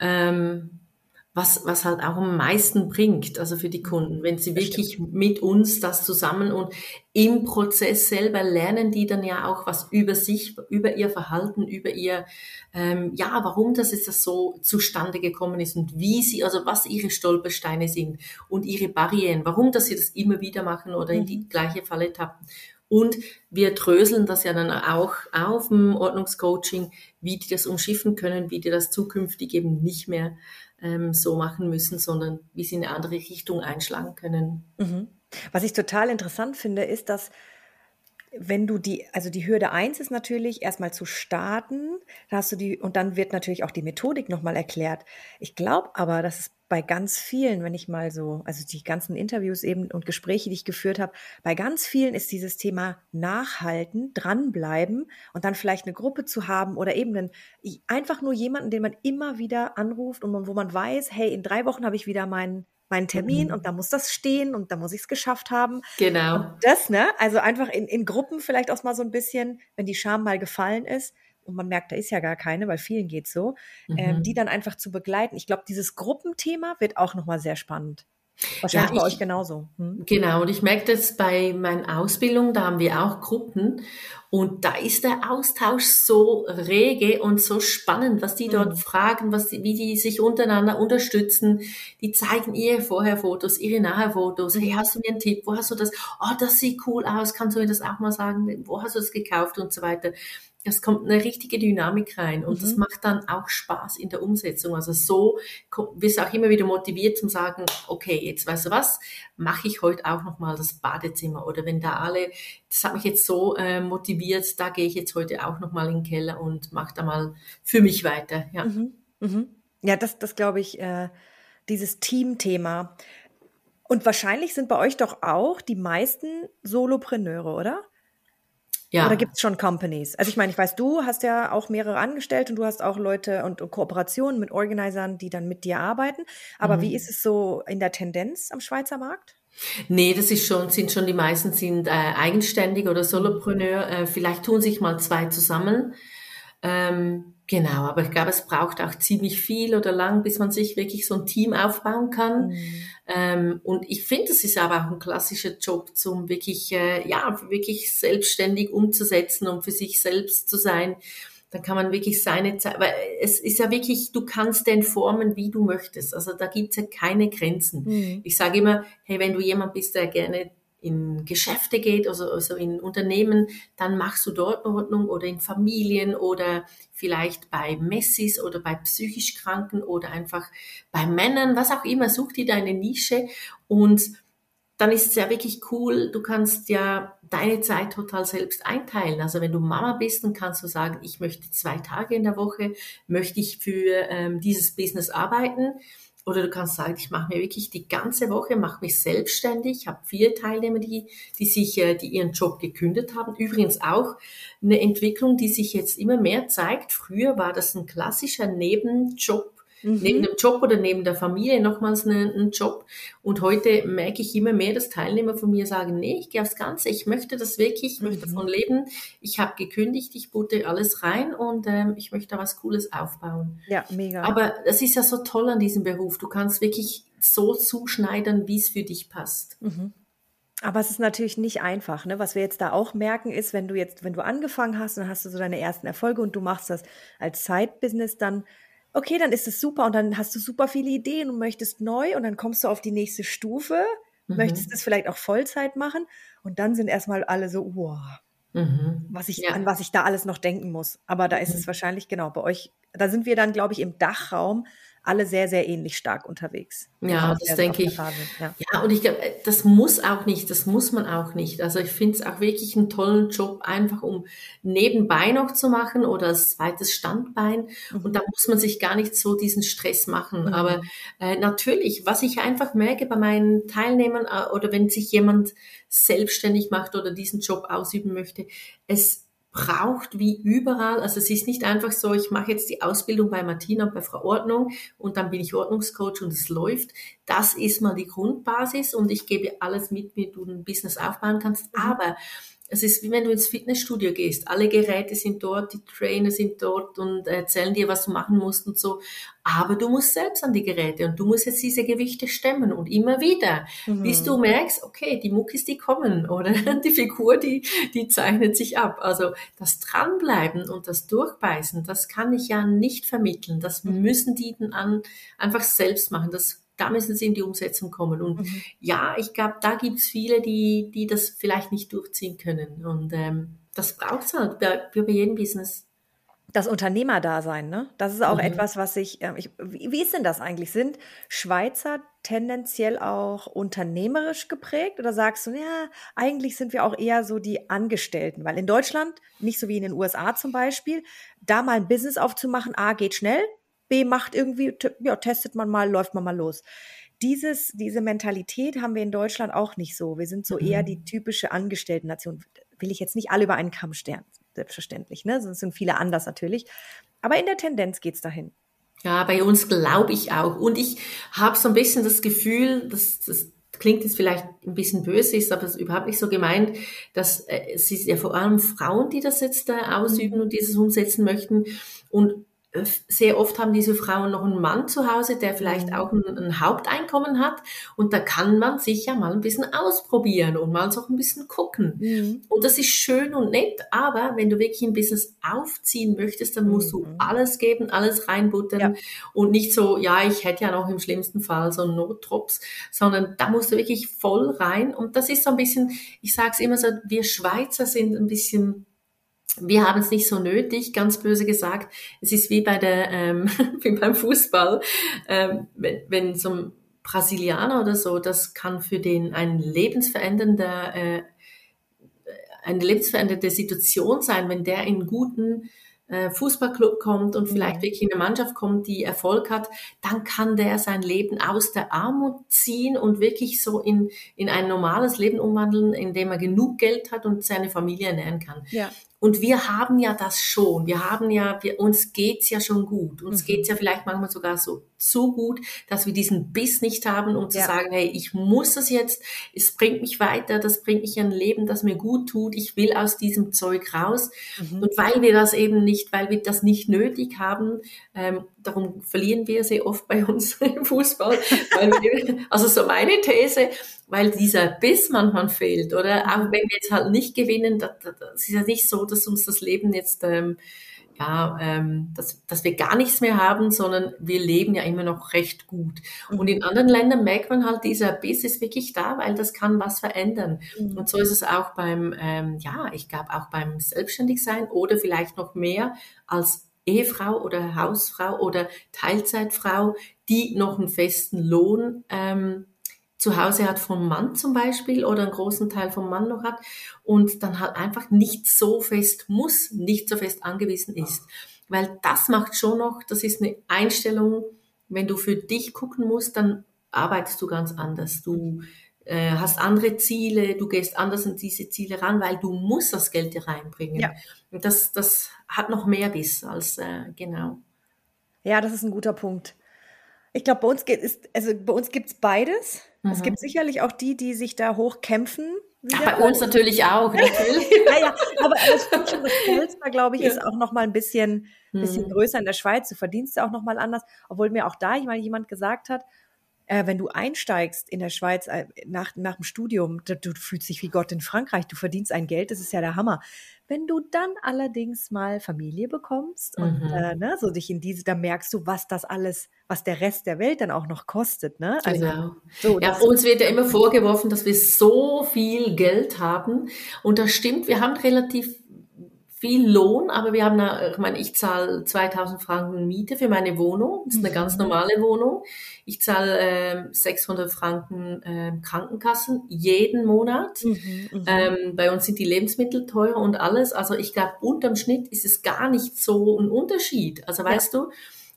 ähm, was, was halt auch am meisten bringt, also für die Kunden, wenn sie wirklich mit uns das zusammen und im Prozess selber lernen die dann ja auch was über sich, über ihr Verhalten, über ihr, ähm, ja, warum das ist das so zustande gekommen ist und wie sie, also was ihre Stolpersteine sind und ihre Barrieren, warum dass sie das immer wieder machen oder in die mhm. gleiche Falle tappen. Und wir dröseln das ja dann auch auf dem Ordnungscoaching, wie die das umschiffen können, wie die das zukünftig eben nicht mehr ähm, so machen müssen, sondern wie sie in eine andere Richtung einschlagen können. Mhm. Was ich total interessant finde, ist, dass wenn du die, also die Hürde eins ist natürlich erstmal zu starten, da hast du die, und dann wird natürlich auch die Methodik nochmal erklärt. Ich glaube aber, dass es bei ganz vielen, wenn ich mal so, also die ganzen Interviews eben und Gespräche, die ich geführt habe, bei ganz vielen ist dieses Thema nachhalten, dranbleiben und dann vielleicht eine Gruppe zu haben oder eben einen, einfach nur jemanden, den man immer wieder anruft und wo man weiß, hey, in drei Wochen habe ich wieder meinen meinen Termin mhm. und da muss das stehen und da muss ich es geschafft haben. Genau. Und das, ne? Also einfach in, in Gruppen vielleicht auch mal so ein bisschen, wenn die Scham mal gefallen ist, und man merkt, da ist ja gar keine, weil vielen geht so, mhm. ähm, die dann einfach zu begleiten. Ich glaube, dieses Gruppenthema wird auch nochmal sehr spannend. Wahrscheinlich ja, ich, bei euch genauso. Hm? Genau, und ich merke das bei meinen Ausbildungen, da haben wir auch Gruppen und da ist der Austausch so rege und so spannend, was die dort mhm. fragen, was die, wie die sich untereinander unterstützen. Die zeigen ihre Vorherfotos, ihre Nachherfotos. Hey, hast du mir einen Tipp? Wo hast du das? Oh, das sieht cool aus. Kannst du mir das auch mal sagen? Wo hast du das gekauft und so weiter? Es kommt eine richtige Dynamik rein und mhm. das macht dann auch Spaß in der Umsetzung. Also so wirst du auch immer wieder motiviert zum sagen, okay, jetzt weißt du was, mache ich heute auch nochmal das Badezimmer oder wenn da alle, das hat mich jetzt so äh, motiviert, da gehe ich jetzt heute auch nochmal in den Keller und mache da mal für mich weiter. Ja, mhm. Mhm. ja das, das glaube ich, äh, dieses Teamthema. Und wahrscheinlich sind bei euch doch auch die meisten Solopreneure, oder? Ja. Oder gibt es schon Companies? Also ich meine, ich weiß, du hast ja auch mehrere Angestellte und du hast auch Leute und, Kooperationen mit Organisern, die dann mit dir arbeiten. Aber mhm. wie ist es so in der Tendenz am Schweizer Markt? Nee, das ist schon, sind schon die meisten sind äh, eigenständig oder Solopreneur. Äh, vielleicht tun sich mal zwei zusammen. Ähm, genau, aber ich glaube, es braucht auch ziemlich viel oder lang, bis man sich wirklich so ein Team aufbauen kann. Mhm. Ähm, und ich finde, das ist aber auch ein klassischer Job, zum wirklich, äh, ja, wirklich selbstständig umzusetzen und für sich selbst zu sein. Dann kann man wirklich seine Zeit, weil es ist ja wirklich, du kannst den formen, wie du möchtest. Also da gibt's ja keine Grenzen. Mhm. Ich sage immer, hey, wenn du jemand bist, der gerne in Geschäfte geht, also, also in Unternehmen, dann machst du dort Ordnung oder in Familien oder vielleicht bei Messis oder bei psychisch Kranken oder einfach bei Männern, was auch immer, such dir deine Nische und dann ist es ja wirklich cool, du kannst ja deine Zeit total selbst einteilen. Also wenn du Mama bist, dann kannst du sagen, ich möchte zwei Tage in der Woche, möchte ich für ähm, dieses Business arbeiten. Oder du kannst sagen, ich mache mir wirklich die ganze Woche, mache mich selbstständig. Ich habe viele Teilnehmer, die, die sich, äh, die ihren Job gekündigt haben. Übrigens auch eine Entwicklung, die sich jetzt immer mehr zeigt. Früher war das ein klassischer Nebenjob Mhm. Neben dem Job oder neben der Familie nochmals einen, einen Job. Und heute merke ich immer mehr, dass Teilnehmer von mir sagen, nee, ich gehe aufs Ganze, ich möchte das wirklich, ich mhm. möchte davon leben. Ich habe gekündigt, ich boote alles rein und ähm, ich möchte da was Cooles aufbauen. Ja, mega. Aber das ist ja so toll an diesem Beruf. Du kannst wirklich so zuschneidern, wie es für dich passt. Mhm. Aber es ist natürlich nicht einfach, ne? Was wir jetzt da auch merken, ist, wenn du jetzt, wenn du angefangen hast, dann hast du so deine ersten Erfolge und du machst das als Side-Business, dann okay, dann ist es super und dann hast du super viele Ideen und möchtest neu und dann kommst du auf die nächste Stufe, mhm. möchtest es vielleicht auch Vollzeit machen und dann sind erstmal alle so, wow, mhm. was ich, ja. an was ich da alles noch denken muss. Aber da ist mhm. es wahrscheinlich genau bei euch, da sind wir dann, glaube ich, im Dachraum alle sehr, sehr ähnlich stark unterwegs. Ja, das denke ich. Ja. ja. und ich glaube, das muss auch nicht, das muss man auch nicht. Also ich finde es auch wirklich einen tollen Job, einfach um nebenbei noch zu machen oder als zweites Standbein. Mhm. Und da muss man sich gar nicht so diesen Stress machen. Mhm. Aber äh, natürlich, was ich einfach merke bei meinen Teilnehmern äh, oder wenn sich jemand selbstständig macht oder diesen Job ausüben möchte, es braucht wie überall. Also es ist nicht einfach so, ich mache jetzt die Ausbildung bei Martina und bei Verordnung und dann bin ich Ordnungscoach und es läuft. Das ist mal die Grundbasis und ich gebe alles mit, wie du ein Business aufbauen kannst. Mhm. Aber es ist wie wenn du ins Fitnessstudio gehst. Alle Geräte sind dort, die Trainer sind dort und erzählen dir, was du machen musst und so. Aber du musst selbst an die Geräte und du musst jetzt diese Gewichte stemmen und immer wieder, mhm. bis du merkst, okay, die Muckis, die kommen oder die Figur, die, die zeichnet sich ab. Also das Dranbleiben und das Durchbeißen, das kann ich ja nicht vermitteln. Das mhm. müssen die dann an, einfach selbst machen. Das da müssen sie in die Umsetzung kommen. Und mhm. ja, ich glaube, da gibt es viele, die, die das vielleicht nicht durchziehen können. Und ähm, das braucht es halt bei, bei jedem Business. Das Unternehmerdasein, ne? Das ist auch mhm. etwas, was ich, äh, ich wie, wie, ist denn das eigentlich? Sind Schweizer tendenziell auch unternehmerisch geprägt oder sagst du, ja, eigentlich sind wir auch eher so die Angestellten, weil in Deutschland, nicht so wie in den USA zum Beispiel, da mal ein Business aufzumachen, A, geht schnell, B macht irgendwie, ja, testet man mal, läuft man mal los. Dieses, diese Mentalität haben wir in Deutschland auch nicht so. Wir sind so mhm. eher die typische Angestellten-Nation. Will ich jetzt nicht alle über einen Kamm stern, selbstverständlich, ne? Sonst sind viele anders natürlich. Aber in der Tendenz geht es dahin. Ja, bei uns glaube ich auch. Und ich habe so ein bisschen das Gefühl, dass das klingt jetzt vielleicht ein bisschen böse, ist aber das ist überhaupt nicht so gemeint, dass äh, es ist ja vor allem Frauen, die das jetzt äh, ausüben und dieses umsetzen möchten. Und sehr oft haben diese Frauen noch einen Mann zu Hause, der vielleicht mhm. auch ein, ein, Haupteinkommen hat. Und da kann man sich ja mal ein bisschen ausprobieren und mal so ein bisschen gucken. Mhm. Und das ist schön und nett, aber wenn du wirklich ein Business aufziehen möchtest, dann musst mhm. du alles geben, alles reinbuttern ja. und nicht so, ja, ich hätte ja noch im schlimmsten Fall so einen Notdrops, sondern da musst du wirklich voll rein. Und das ist so ein bisschen, ich sage es immer so, wir Schweizer sind ein bisschen wir haben es nicht so nötig, ganz böse gesagt. Es ist wie bei der, ähm, wie beim Fußball, ähm, wenn, wenn so ein Brasilianer oder so, das kann für den ein lebensverändernder, äh, eine lebensverändernde Situation sein, wenn der in guten äh, Fußballclub kommt und vielleicht mhm. wirklich in eine Mannschaft kommt, die Erfolg hat, dann kann der sein Leben aus der Armut ziehen und wirklich so in, in ein normales Leben umwandeln, indem er genug Geld hat und seine Familie ernähren kann. Ja. Und wir haben ja das schon. Wir haben ja, wir, uns geht's ja schon gut. Uns mhm. geht's ja vielleicht manchmal sogar so, so gut, dass wir diesen Biss nicht haben, um zu ja. sagen, hey, ich muss das jetzt, es bringt mich weiter, das bringt mich ein Leben, das mir gut tut, ich will aus diesem Zeug raus. Mhm. Und weil wir das eben nicht, weil wir das nicht nötig haben, ähm, darum verlieren wir sehr oft bei uns im Fußball. Wir, also so meine These, weil dieser Biss manchmal fehlt. Oder auch wenn wir jetzt halt nicht gewinnen, das, das ist ja nicht so, dass uns das Leben jetzt, ähm, ja, ähm, dass, dass wir gar nichts mehr haben, sondern wir leben ja immer noch recht gut. Und in anderen Ländern merkt man halt, dieser Biss ist wirklich da, weil das kann was verändern. Mhm. Und so ist es auch beim, ähm, ja, ich glaube auch beim Selbstständigsein oder vielleicht noch mehr als Ehefrau oder Hausfrau oder Teilzeitfrau, die noch einen festen Lohn ähm, zu Hause hat vom Mann zum Beispiel oder einen großen Teil vom Mann noch hat und dann halt einfach nicht so fest muss, nicht so fest angewiesen ist. Weil das macht schon noch, das ist eine Einstellung, wenn du für dich gucken musst, dann arbeitest du ganz anders. Du äh, hast andere Ziele, du gehst anders an diese Ziele ran, weil du musst das Geld dir reinbringen. Ja. Und das, das hat noch mehr Biss als äh, genau. Ja, das ist ein guter Punkt. Ich glaube, bei uns geht ist, also bei uns gibt's beides. Mhm. Es gibt sicherlich auch die, die sich da hochkämpfen. Ach, bei uns natürlich auch, natürlich. ja, ja, aber das Polster, glaube ich, ja. ist auch noch mal ein bisschen, bisschen mhm. größer in der Schweiz. Du verdienst ja auch noch mal anders. Obwohl mir auch da jemand gesagt hat, äh, wenn du einsteigst in der Schweiz äh, nach, nach dem Studium, du, du fühlst dich wie Gott in Frankreich, du verdienst ein Geld, das ist ja der Hammer. Wenn du dann allerdings mal Familie bekommst und mhm. äh, ne, so dich in diese, da merkst du, was das alles, was der Rest der Welt dann auch noch kostet. Ne? Also, genau. So, ja, uns wird ja immer vorgeworfen, dass wir so viel Geld haben. Und das stimmt, wir haben relativ viel Lohn, aber wir haben, ich meine, ich zahle 2000 Franken Miete für meine Wohnung. Das ist eine mhm. ganz normale Wohnung. Ich zahle äh, 600 Franken äh, Krankenkassen jeden Monat. Mhm, mhm, ähm, bei uns sind die Lebensmittel teurer und alles. Also ich glaube, unterm Schnitt ist es gar nicht so ein Unterschied. Also weißt ja. du,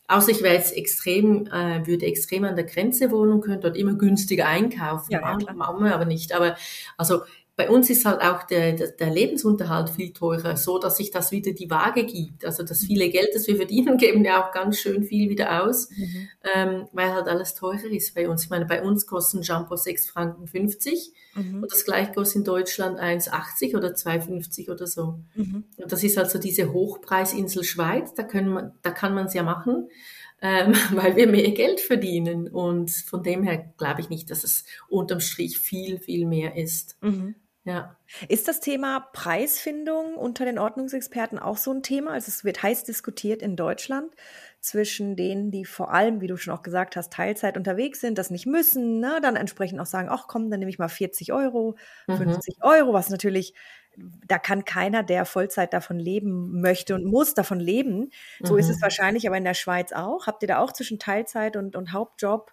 Außer ich wäre jetzt extrem, äh, würde extrem an der Grenze wohnen und könnte dort immer günstiger einkaufen. Ja, ja, machen wir aber nicht. Aber also bei uns ist halt auch der, der, Lebensunterhalt viel teurer, so dass sich das wieder die Waage gibt. Also das mhm. viele Geld, das wir verdienen, geben ja auch ganz schön viel wieder aus, mhm. ähm, weil halt alles teurer ist bei uns. Ich meine, bei uns kosten Shampoo 6 Franken 50 mhm. und das gleiche kostet in Deutschland 1,80 oder 2,50 oder so. Mhm. Und das ist also diese Hochpreisinsel Schweiz, da, können man, da kann man es ja machen. Ähm, weil wir mehr Geld verdienen. Und von dem her glaube ich nicht, dass es unterm Strich viel, viel mehr ist. Mhm. Ja. Ist das Thema Preisfindung unter den Ordnungsexperten auch so ein Thema? Also es wird heiß diskutiert in Deutschland zwischen denen, die vor allem, wie du schon auch gesagt hast, Teilzeit unterwegs sind, das nicht müssen, ne? dann entsprechend auch sagen, ach komm, dann nehme ich mal 40 Euro, mhm. 50 Euro, was natürlich, da kann keiner, der Vollzeit davon leben möchte und muss davon leben. So mhm. ist es mhm. wahrscheinlich aber in der Schweiz auch. Habt ihr da auch zwischen Teilzeit und, und Hauptjob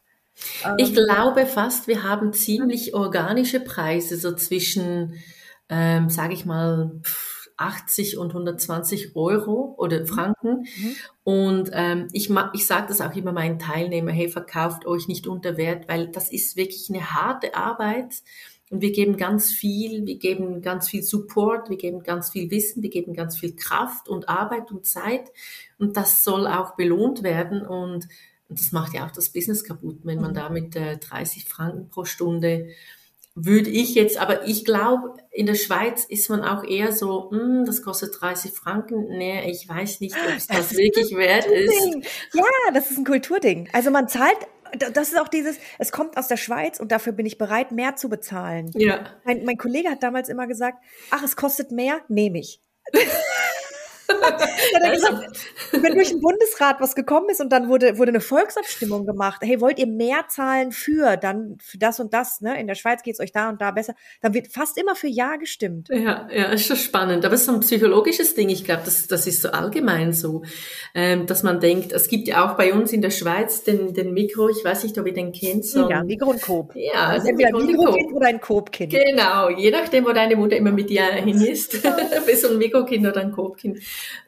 ich ähm, glaube fast, wir haben ziemlich organische Preise, so zwischen, ähm, sage ich mal, 80 und 120 Euro oder mhm. Franken. Mhm. Und ähm, ich, ich sage das auch immer meinen Teilnehmern, hey, verkauft euch nicht unter Wert, weil das ist wirklich eine harte Arbeit. Und wir geben ganz viel, wir geben ganz viel Support, wir geben ganz viel Wissen, wir geben ganz viel Kraft und Arbeit und Zeit. Und das soll auch belohnt werden. Und und das macht ja auch das Business kaputt, wenn man mhm. da mit äh, 30 Franken pro Stunde würde ich jetzt, aber ich glaube, in der Schweiz ist man auch eher so, hm, das kostet 30 Franken. Nee, ich weiß nicht, ob es das, das wirklich wert ist. Ja, das ist ein Kulturding. Also man zahlt das ist auch dieses, es kommt aus der Schweiz und dafür bin ich bereit, mehr zu bezahlen. Ja. Mein, mein Kollege hat damals immer gesagt, ach, es kostet mehr, nehme ich. Gesagt, wenn durch den Bundesrat was gekommen ist und dann wurde, wurde eine Volksabstimmung gemacht, hey, wollt ihr mehr zahlen für, dann für das und das, ne? In der Schweiz geht es euch da und da besser, dann wird fast immer für Ja gestimmt. Ja, ja, ist schon spannend. Aber es ist so ein psychologisches Ding. Ich glaube, das, das ist so allgemein so, ähm, dass man denkt, es gibt ja auch bei uns in der Schweiz den, den Mikro, ich weiß nicht, ob ihr den kennt. So ja, Mikro und Coop. Ja, also entweder ein Mikrokind oder ein Coop-Kind. Genau, je nachdem, wo deine Mutter immer mit dir hin ist. Bist du ein Mikrokind oder ein Coop-Kind.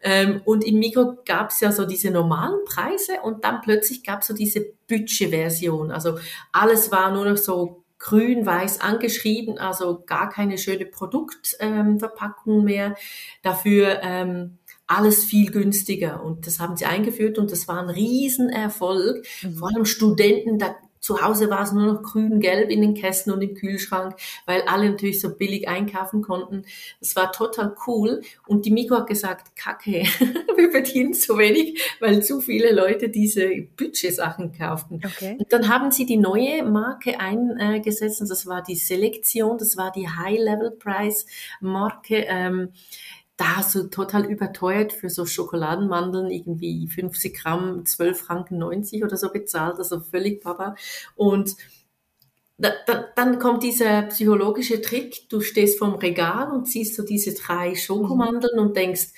Ähm, und im Mikro gab es ja so diese normalen Preise und dann plötzlich gab es so diese Budget-Version. Also alles war nur noch so grün-weiß angeschrieben, also gar keine schöne Produktverpackung ähm, mehr. Dafür ähm, alles viel günstiger. Und das haben sie eingeführt und das war ein Riesenerfolg. Mhm. Vor allem Studenten, da zu Hause war es nur noch grün-gelb in den Kästen und im Kühlschrank, weil alle natürlich so billig einkaufen konnten. Das war total cool. Und die Mikro hat gesagt, Kacke, wir verdienen zu wenig, weil zu viele Leute diese Budgetsachen kauften. Okay. Und dann haben sie die neue Marke eingesetzt und das war die Selektion, das war die High-Level-Price-Marke. Ähm, da so total überteuert für so Schokoladenmandeln irgendwie 50 Gramm 12 Franken 90 oder so bezahlt, also völlig Papa. Und da, da, dann kommt dieser psychologische Trick, du stehst vorm Regal und siehst so diese drei Schokomandeln mhm. und denkst,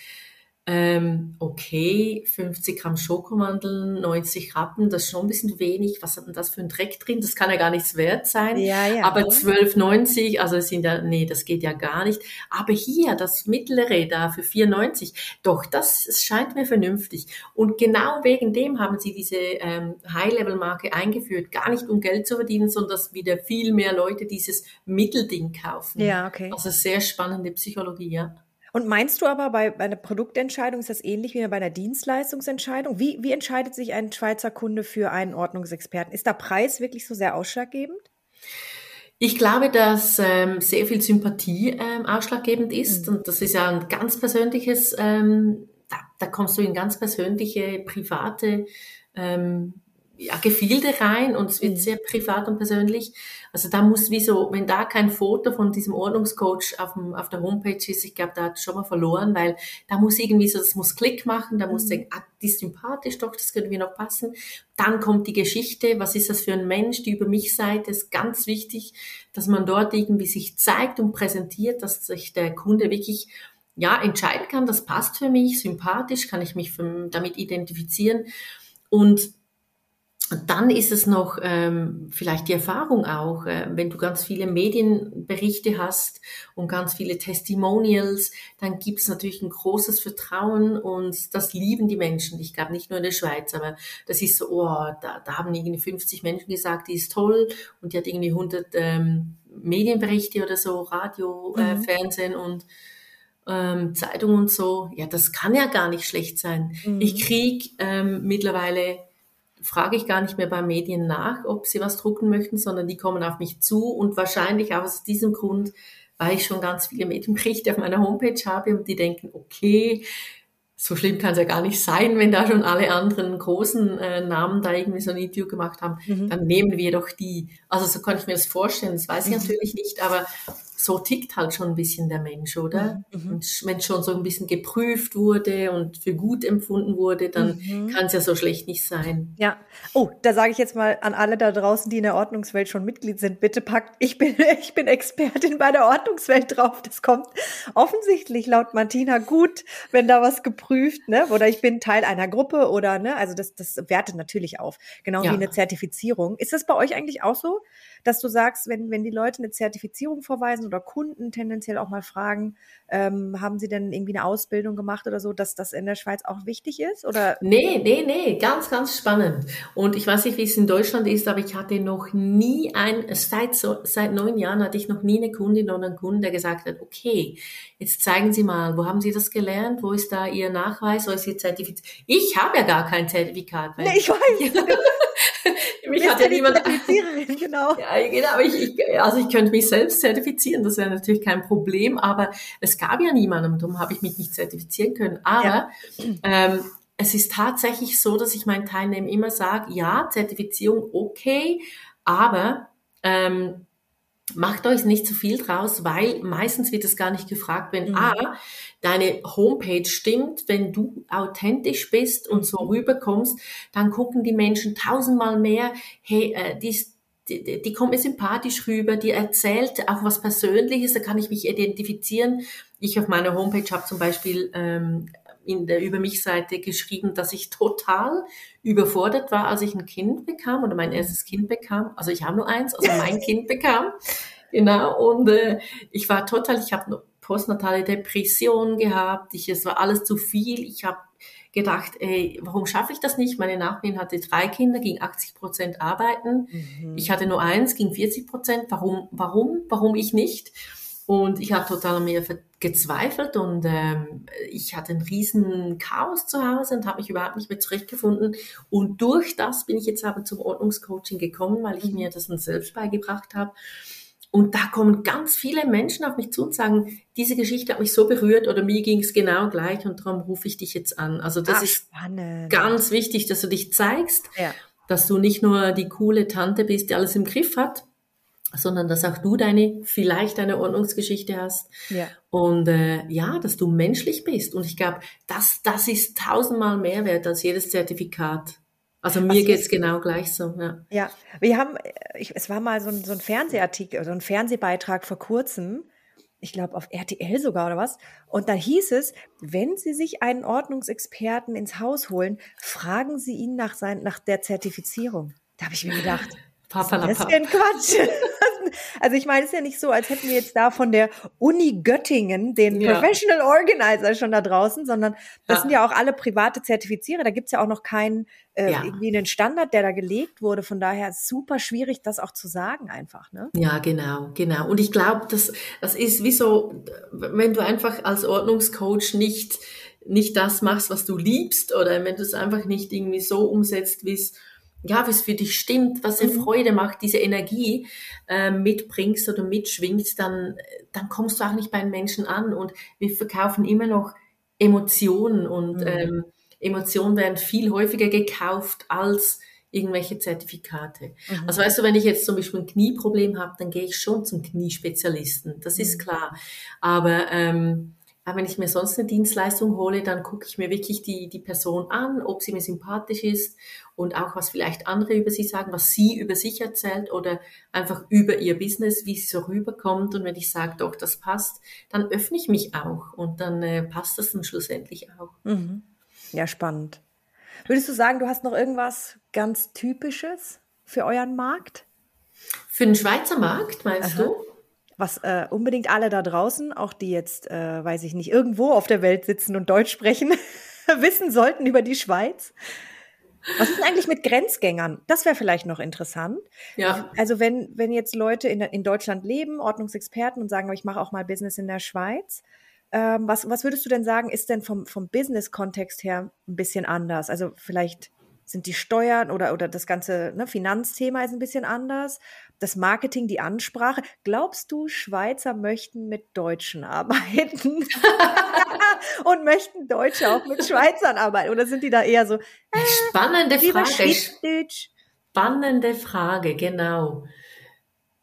ähm, okay, 50 Gramm Schokomandeln, 90 Rappen, das ist schon ein bisschen wenig. Was hat denn das für ein Dreck drin? Das kann ja gar nichts wert sein. Ja, ja. Aber 12,90, also sind ja, nee, das geht ja gar nicht. Aber hier, das mittlere da für 4,90, doch, das scheint mir vernünftig. Und genau wegen dem haben sie diese ähm, High-Level-Marke eingeführt. Gar nicht um Geld zu verdienen, sondern dass wieder viel mehr Leute dieses Mittelding kaufen. Ja, okay. Also sehr spannende Psychologie, ja. Und meinst du aber bei, bei einer Produktentscheidung ist das ähnlich wie bei einer Dienstleistungsentscheidung? Wie, wie entscheidet sich ein Schweizer Kunde für einen Ordnungsexperten? Ist der Preis wirklich so sehr ausschlaggebend? Ich glaube, dass ähm, sehr viel Sympathie ähm, ausschlaggebend ist. Mhm. Und das ist ja ein ganz persönliches, ähm, da, da kommst du in ganz persönliche, private ähm, ja, Gefilde rein und es wird mhm. sehr privat und persönlich. Also da muss wie so, wenn da kein Foto von diesem Ordnungscoach auf, dem, auf der Homepage ist, ich glaube, da hat schon mal verloren, weil da muss irgendwie so, das muss Klick machen, da muss mhm. denken, ah, die ist sympathisch, doch, das könnte mir noch passen. Dann kommt die Geschichte, was ist das für ein Mensch, die über mich Seite ist ganz wichtig, dass man dort irgendwie sich zeigt und präsentiert, dass sich der Kunde wirklich ja, entscheiden kann, das passt für mich, sympathisch, kann ich mich damit identifizieren. Und dann ist es noch ähm, vielleicht die Erfahrung auch, äh, wenn du ganz viele Medienberichte hast und ganz viele Testimonials, dann gibt es natürlich ein großes Vertrauen und das lieben die Menschen. Ich glaube nicht nur in der Schweiz, aber das ist so, oh, da, da haben irgendwie 50 Menschen gesagt, die ist toll und die hat irgendwie 100 ähm, Medienberichte oder so, Radio, äh, mhm. Fernsehen und ähm, Zeitung und so. Ja, das kann ja gar nicht schlecht sein. Mhm. Ich krieg ähm, mittlerweile frage ich gar nicht mehr bei Medien nach, ob sie was drucken möchten, sondern die kommen auf mich zu und wahrscheinlich auch aus diesem Grund, weil ich schon ganz viele Medienberichte auf meiner Homepage habe und die denken, okay, so schlimm kann es ja gar nicht sein, wenn da schon alle anderen großen äh, Namen da irgendwie so ein Interview gemacht haben, mhm. dann nehmen wir doch die. Also so kann ich mir das vorstellen, das weiß ich mhm. natürlich nicht, aber so tickt halt schon ein bisschen der Mensch, oder? Mhm. Und wenn schon so ein bisschen geprüft wurde und für gut empfunden wurde, dann mhm. kann es ja so schlecht nicht sein. Ja. Oh, da sage ich jetzt mal an alle da draußen, die in der Ordnungswelt schon Mitglied sind, bitte packt, ich bin, ich bin Expertin bei der Ordnungswelt drauf. Das kommt offensichtlich laut Martina gut, wenn da was geprüft, ne? Oder ich bin Teil einer Gruppe oder, ne? Also das, das wertet natürlich auf. Genau ja. wie eine Zertifizierung. Ist das bei euch eigentlich auch so? dass du sagst, wenn, wenn die Leute eine Zertifizierung vorweisen oder Kunden tendenziell auch mal fragen, ähm, haben sie denn irgendwie eine Ausbildung gemacht oder so, dass das in der Schweiz auch wichtig ist? Oder? Nee, nee, nee, ganz, ganz spannend. Und ich weiß nicht, wie es in Deutschland ist, aber ich hatte noch nie ein, seit, so, seit neun Jahren hatte ich noch nie eine Kundin oder einen Kunden, der gesagt hat, okay, jetzt zeigen Sie mal, wo haben Sie das gelernt? Wo ist da Ihr Nachweis? Wo ist Ihr Zertifikat? Ich habe ja gar kein Zertifikat. Nee, ich weiß. mich hat ja niemand. genau. Ja, genau. Aber ich, ich, also ich könnte mich selbst zertifizieren, das wäre natürlich kein Problem, aber es gab ja niemanden, darum habe ich mich nicht zertifizieren können. Aber ja. ähm, es ist tatsächlich so, dass ich meinen Teilnehmern immer sage, ja, Zertifizierung okay, aber ähm, macht euch nicht zu viel draus, weil meistens wird es gar nicht gefragt, wenn mhm. A, deine Homepage stimmt, wenn du authentisch bist und so rüberkommst, dann gucken die Menschen tausendmal mehr, hey, äh, die ist die, die kommt mir sympathisch rüber, die erzählt auch was Persönliches, da kann ich mich identifizieren. Ich auf meiner Homepage habe zum Beispiel ähm, in der Über mich Seite geschrieben, dass ich total überfordert war, als ich ein Kind bekam oder mein erstes Kind bekam. Also ich habe nur eins, also mein Kind bekam. Genau. Und äh, ich war total, ich habe postnatale Depression gehabt. Ich, es war alles zu viel. Ich habe gedacht, ey, warum schaffe ich das nicht? Meine Nachbarin hatte drei Kinder, ging 80 Prozent arbeiten. Mhm. Ich hatte nur eins, ging 40 Prozent. Warum, warum, warum ich nicht? Und ich habe total an mir gezweifelt und ähm, ich hatte einen riesen Chaos zu Hause und habe mich überhaupt nicht mehr zurechtgefunden. Und durch das bin ich jetzt aber zum Ordnungscoaching gekommen, weil ich mhm. mir das dann selbst beigebracht habe. Und da kommen ganz viele Menschen auf mich zu und sagen, diese Geschichte hat mich so berührt oder mir ging es genau gleich und darum rufe ich dich jetzt an. Also das Ach, ist spannend. ganz wichtig, dass du dich zeigst, ja. dass du nicht nur die coole Tante bist, die alles im Griff hat, sondern dass auch du deine, vielleicht eine Ordnungsgeschichte hast. Ja. Und äh, ja, dass du menschlich bist. Und ich glaube, das, das ist tausendmal mehr wert als jedes Zertifikat. Also mir also geht's genau gleich so. Ja, ja. wir haben, ich, es war mal so ein, so ein Fernsehartikel, so ein Fernsehbeitrag vor kurzem. ich glaube auf RTL sogar oder was. Und da hieß es, wenn Sie sich einen Ordnungsexperten ins Haus holen, fragen Sie ihn nach, sein, nach der Zertifizierung. Da habe ich mir gedacht, Papalapa. das ist denn Quatsch. Also ich meine, es ist ja nicht so, als hätten wir jetzt da von der Uni Göttingen den Ja. Professional Organizer schon da draußen, sondern das Ja. sind ja auch alle private Zertifizierer. Da gibt's ja auch noch keinen äh, Ja. irgendwie einen Standard, der da gelegt wurde. Von daher ist super schwierig, das auch zu sagen einfach. Ne? Ja, genau, genau. Und ich glaube, das, das ist wie so, wenn du einfach als Ordnungscoach nicht, nicht das machst, was du liebst, oder wenn du es einfach nicht irgendwie so umsetzt, wie es ja, wie es für dich stimmt, was dir Mhm. Freude macht, diese Energie äh, mitbringst oder mitschwingt, dann, dann kommst du auch nicht bei den Menschen an. Und wir verkaufen immer noch Emotionen und Mhm. ähm, Emotionen werden viel häufiger gekauft als irgendwelche Zertifikate. Mhm. Also weißt du, wenn ich jetzt zum Beispiel ein Knieproblem habe, dann gehe ich schon zum Kniespezialisten. Das ist Mhm. klar. Aber ähm, aber wenn ich mir sonst eine Dienstleistung hole, dann gucke ich mir wirklich die, die Person an, ob sie mir sympathisch ist und auch was vielleicht andere über sie sagen, was sie über sich erzählt oder einfach über ihr Business, wie sie so rüberkommt. Und wenn ich sage, doch, das passt, dann öffne ich mich auch und dann äh, passt das dann schlussendlich auch. Mhm. Ja, spannend. Würdest du sagen, du hast noch irgendwas ganz Typisches für euren Markt? Für den Schweizer Markt, meinst Aha. du? Was äh, unbedingt alle da draußen, auch die jetzt, äh, weiß ich nicht, irgendwo auf der Welt sitzen und Deutsch sprechen, wissen sollten über die Schweiz. Was ist denn eigentlich mit Grenzgängern? Das wäre vielleicht noch interessant. Ja. Also wenn, wenn jetzt Leute in, in Deutschland leben, Ordnungsexperten und sagen, ich mache auch mal Business in der Schweiz, ähm, was, was würdest du denn sagen, ist denn vom, vom Business-Kontext her ein bisschen anders? Also vielleicht sind die Steuern oder, oder das ganze ne, Finanzthema ist ein bisschen anders, das Marketing, die Ansprache. Glaubst du, Schweizer möchten mit Deutschen arbeiten? und möchten Deutsche auch mit Schweizern arbeiten? Oder sind die da eher so, Spannende lieber Frage. Spannende Frage, genau.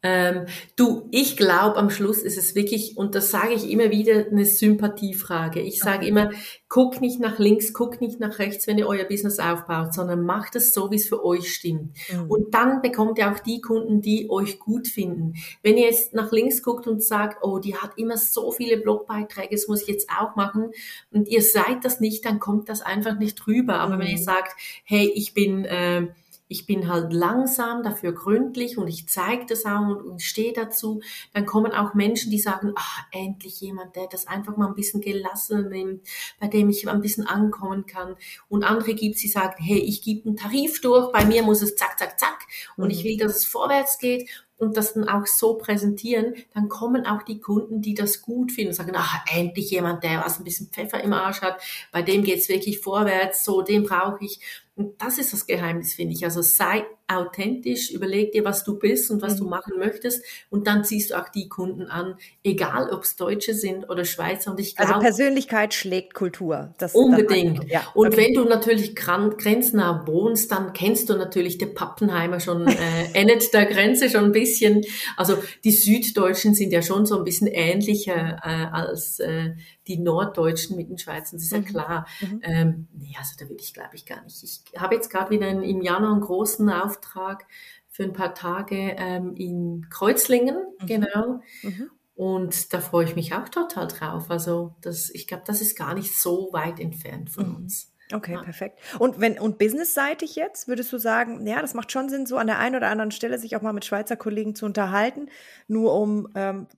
Ähm, du, ich glaube, am Schluss ist es wirklich, und das sage ich immer wieder, eine Sympathiefrage. Ich sage immer, guck nicht nach links, guck nicht nach rechts, wenn ihr euer Business aufbaut, sondern macht es so, wie es für euch stimmt. Mhm. Und dann bekommt ihr auch die Kunden, die euch gut finden. Wenn ihr jetzt nach links guckt und sagt, oh, die hat immer so viele Blogbeiträge, das muss ich jetzt auch machen, und ihr seid das nicht, dann kommt das einfach nicht rüber. Aber wenn Mhm. ihr sagt, hey, ich bin, äh, ich bin halt langsam, dafür gründlich und ich zeige das auch und, und stehe dazu, dann kommen auch Menschen, die sagen, ah, endlich jemand, der das einfach mal ein bisschen gelassen nimmt, bei dem ich ein bisschen ankommen kann. Und andere gibt, die sagen, hey, ich gebe einen Tarif durch, bei mir muss es zack, zack, zack und Mhm. ich will, dass es vorwärts geht und das dann auch so präsentieren, dann kommen auch die Kunden, die das gut finden und sagen, ach, endlich jemand, der was ein bisschen Pfeffer im Arsch hat, bei dem geht's wirklich vorwärts, so, den brauche ich. Und das ist das Geheimnis, finde ich. Also sei authentisch, überleg dir, was du bist und was Mhm. du machen möchtest und dann ziehst du auch die Kunden an, egal ob es Deutsche sind oder Schweizer. Und ich Also glaube, Persönlichkeit schlägt Kultur. Das, Unbedingt. Das, ja, und okay. wenn du natürlich grenznah wohnst, dann kennst du natürlich den Pappenheimer schon, äh, endet der Grenze schon ein bisschen. Also die Süddeutschen sind ja schon so ein bisschen ähnlicher äh, als äh, die Norddeutschen mit den Schweizern, das ist ja Mhm. klar. Mhm. Ähm, nee, also da will ich glaube ich gar nicht. Ich habe jetzt gerade wieder im Januar einen großen Auftrag für ein paar Tage ähm, in Kreuzlingen, Mhm. genau. Mhm. Und da freue ich mich auch total drauf. Also das, ich glaube, das ist gar nicht so weit entfernt von Mhm. uns. Okay, Ja. perfekt. Und wenn und businessseitig jetzt, würdest du sagen, ja, das macht schon Sinn, so an der einen oder anderen Stelle sich auch mal mit Schweizer Kollegen zu unterhalten, nur um ähm,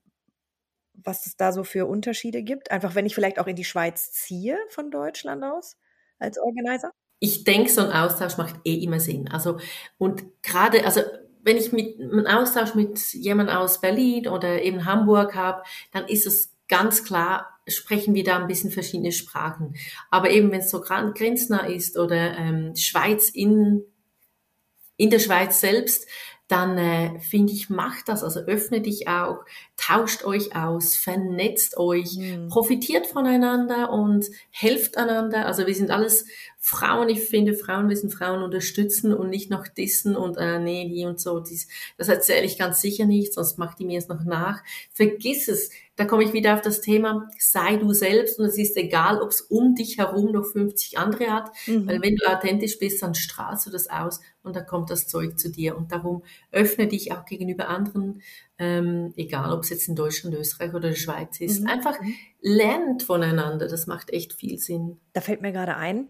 was es da so für Unterschiede gibt. Einfach, wenn ich vielleicht auch in die Schweiz ziehe von Deutschland aus als Organizer. Ich denke, so ein Austausch macht eh immer Sinn. Also und gerade, also wenn ich mit einen Austausch mit jemandem aus Berlin oder eben Hamburg habe, dann ist es ganz klar, sprechen wir da ein bisschen verschiedene Sprachen. Aber eben wenn es so grenznah ist oder ähm, Schweiz in in der Schweiz selbst, dann äh, finde ich, macht das. Also öffne dich auch, tauscht euch aus, vernetzt euch, Hm. profitiert voneinander und helft einander. Also wir sind alles Frauen. Ich finde, Frauen müssen Frauen unterstützen und nicht noch dissen und äh, nee, die und so. Dies, das erzähle ich ganz sicher nicht, sonst macht die mir es noch nach. Vergiss es. Da komme ich wieder auf das Thema, sei du selbst und es ist egal, ob es um dich herum noch 50 andere hat, Mhm. weil wenn du authentisch bist, dann strahlst du das aus und dann kommt das Zeug zu dir. Und darum öffne dich auch gegenüber anderen ähm, egal ob es jetzt in Deutschland, Österreich oder der Schweiz ist. Mhm. Einfach mhm. lernt voneinander, das macht echt viel Sinn. Da fällt mir gerade ein,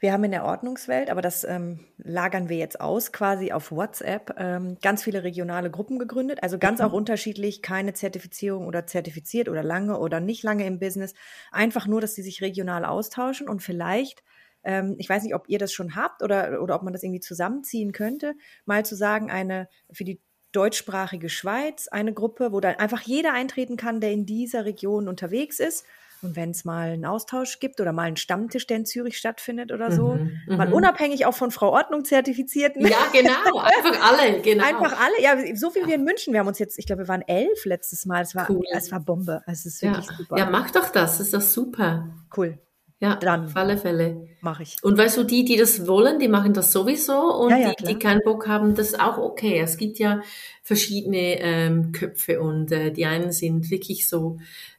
wir haben in der Ordnungswelt, aber das ähm, lagern wir jetzt aus, quasi auf WhatsApp, ähm, ganz viele regionale Gruppen gegründet. Also ganz mhm. auch unterschiedlich, keine Zertifizierung oder zertifiziert oder lange oder nicht lange im Business. Einfach nur, dass sie sich regional austauschen und vielleicht ähm, ich weiß nicht, ob ihr das schon habt oder, oder ob man das irgendwie zusammenziehen könnte, mal zu sagen, eine für die deutschsprachige Schweiz eine Gruppe, wo dann einfach jeder eintreten kann, der in dieser Region unterwegs ist und wenn es mal einen Austausch gibt oder mal einen Stammtisch, der in Zürich stattfindet oder so, mhm, mal mhm. unabhängig auch von Frau Ordnung zertifizierten. Ja, genau, einfach alle, genau. Einfach alle, ja, so wie wir in München. Wir haben uns jetzt, ich glaube, wir waren elf letztes Mal. Es war, cool. es war Bombe. Es ist wirklich ja. super. Ja, mach doch das, das ist doch super. Cool. Ja, dann auf alle Fälle. Mache ich. Und weißt du, die, die das wollen, die machen das sowieso und ja, ja, die, die keinen Bock haben, das ist auch okay. Es gibt ja verschiedene ähm, Köpfe und äh, die einen sind wirklich so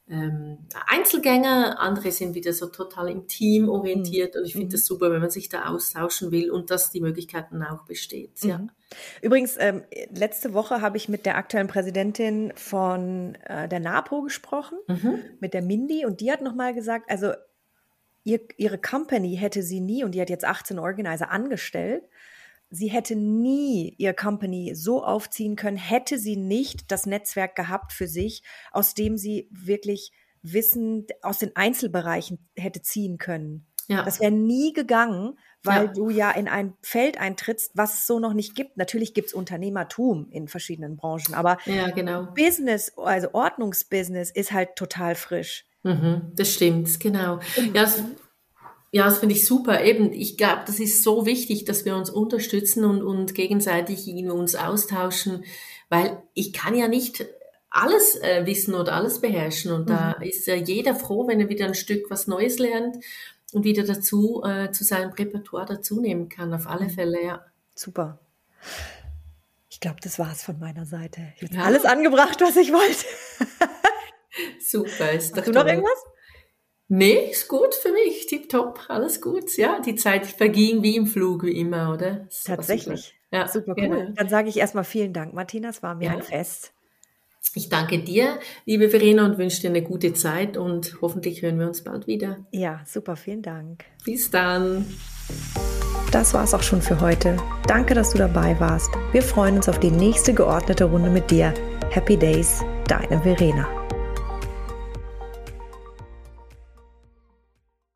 ähm, Einzelgänger, andere sind wieder so total im Team orientiert mhm. und ich finde das super, wenn man sich da austauschen will und dass die Möglichkeiten auch besteht. Ja. Mhm. Übrigens, ähm, letzte Woche habe ich mit der aktuellen Präsidentin von äh, der NAPO gesprochen, mhm. mit der Mindy, und die hat nochmal gesagt, also ihr, ihre Company hätte sie nie, und die hat jetzt 18 Organizer angestellt, sie hätte nie ihr Company so aufziehen können, hätte sie nicht das Netzwerk gehabt für sich, aus dem sie wirklich Wissen aus den Einzelbereichen hätte ziehen können. Ja. Das wäre nie gegangen, weil ja. du ja in ein Feld eintrittst, was es so noch nicht gibt. Natürlich gibt es Unternehmertum in verschiedenen Branchen, aber ja, genau. Business, also Ordnungsbusiness ist halt total frisch. Mhm, das stimmt, genau. Ja, das, ja, das finde ich super. Eben, ich glaube, das ist so wichtig, dass wir uns unterstützen und, und gegenseitig uns austauschen, weil ich kann ja nicht alles äh, wissen oder alles beherrschen. Und mhm. da ist ja jeder froh, wenn er wieder ein Stück was Neues lernt und wieder dazu äh, zu seinem Repertoire dazu nehmen kann. Auf alle mhm. Fälle, ja. Super. Ich glaube, das war es von meiner Seite. Ich habe ja. alles angebracht, was ich wollte. Super. Ist Hast du noch irgendwas? Nee, ist gut für mich, tipptopp, alles gut. Ja, die Zeit verging wie im Flug, wie immer, oder? Tatsächlich. Ja, super cool. Genau. Dann sage ich erstmal vielen Dank, Martina, es war mir ja. ein Fest. Ich danke dir, liebe Verena, und wünsche dir eine gute Zeit und hoffentlich hören wir uns bald wieder. Ja, super, vielen Dank. Bis dann. Das war's auch schon für heute. Danke, dass du dabei warst. Wir freuen uns auf die nächste geordnete Runde mit dir. Happy Days, deine Verena.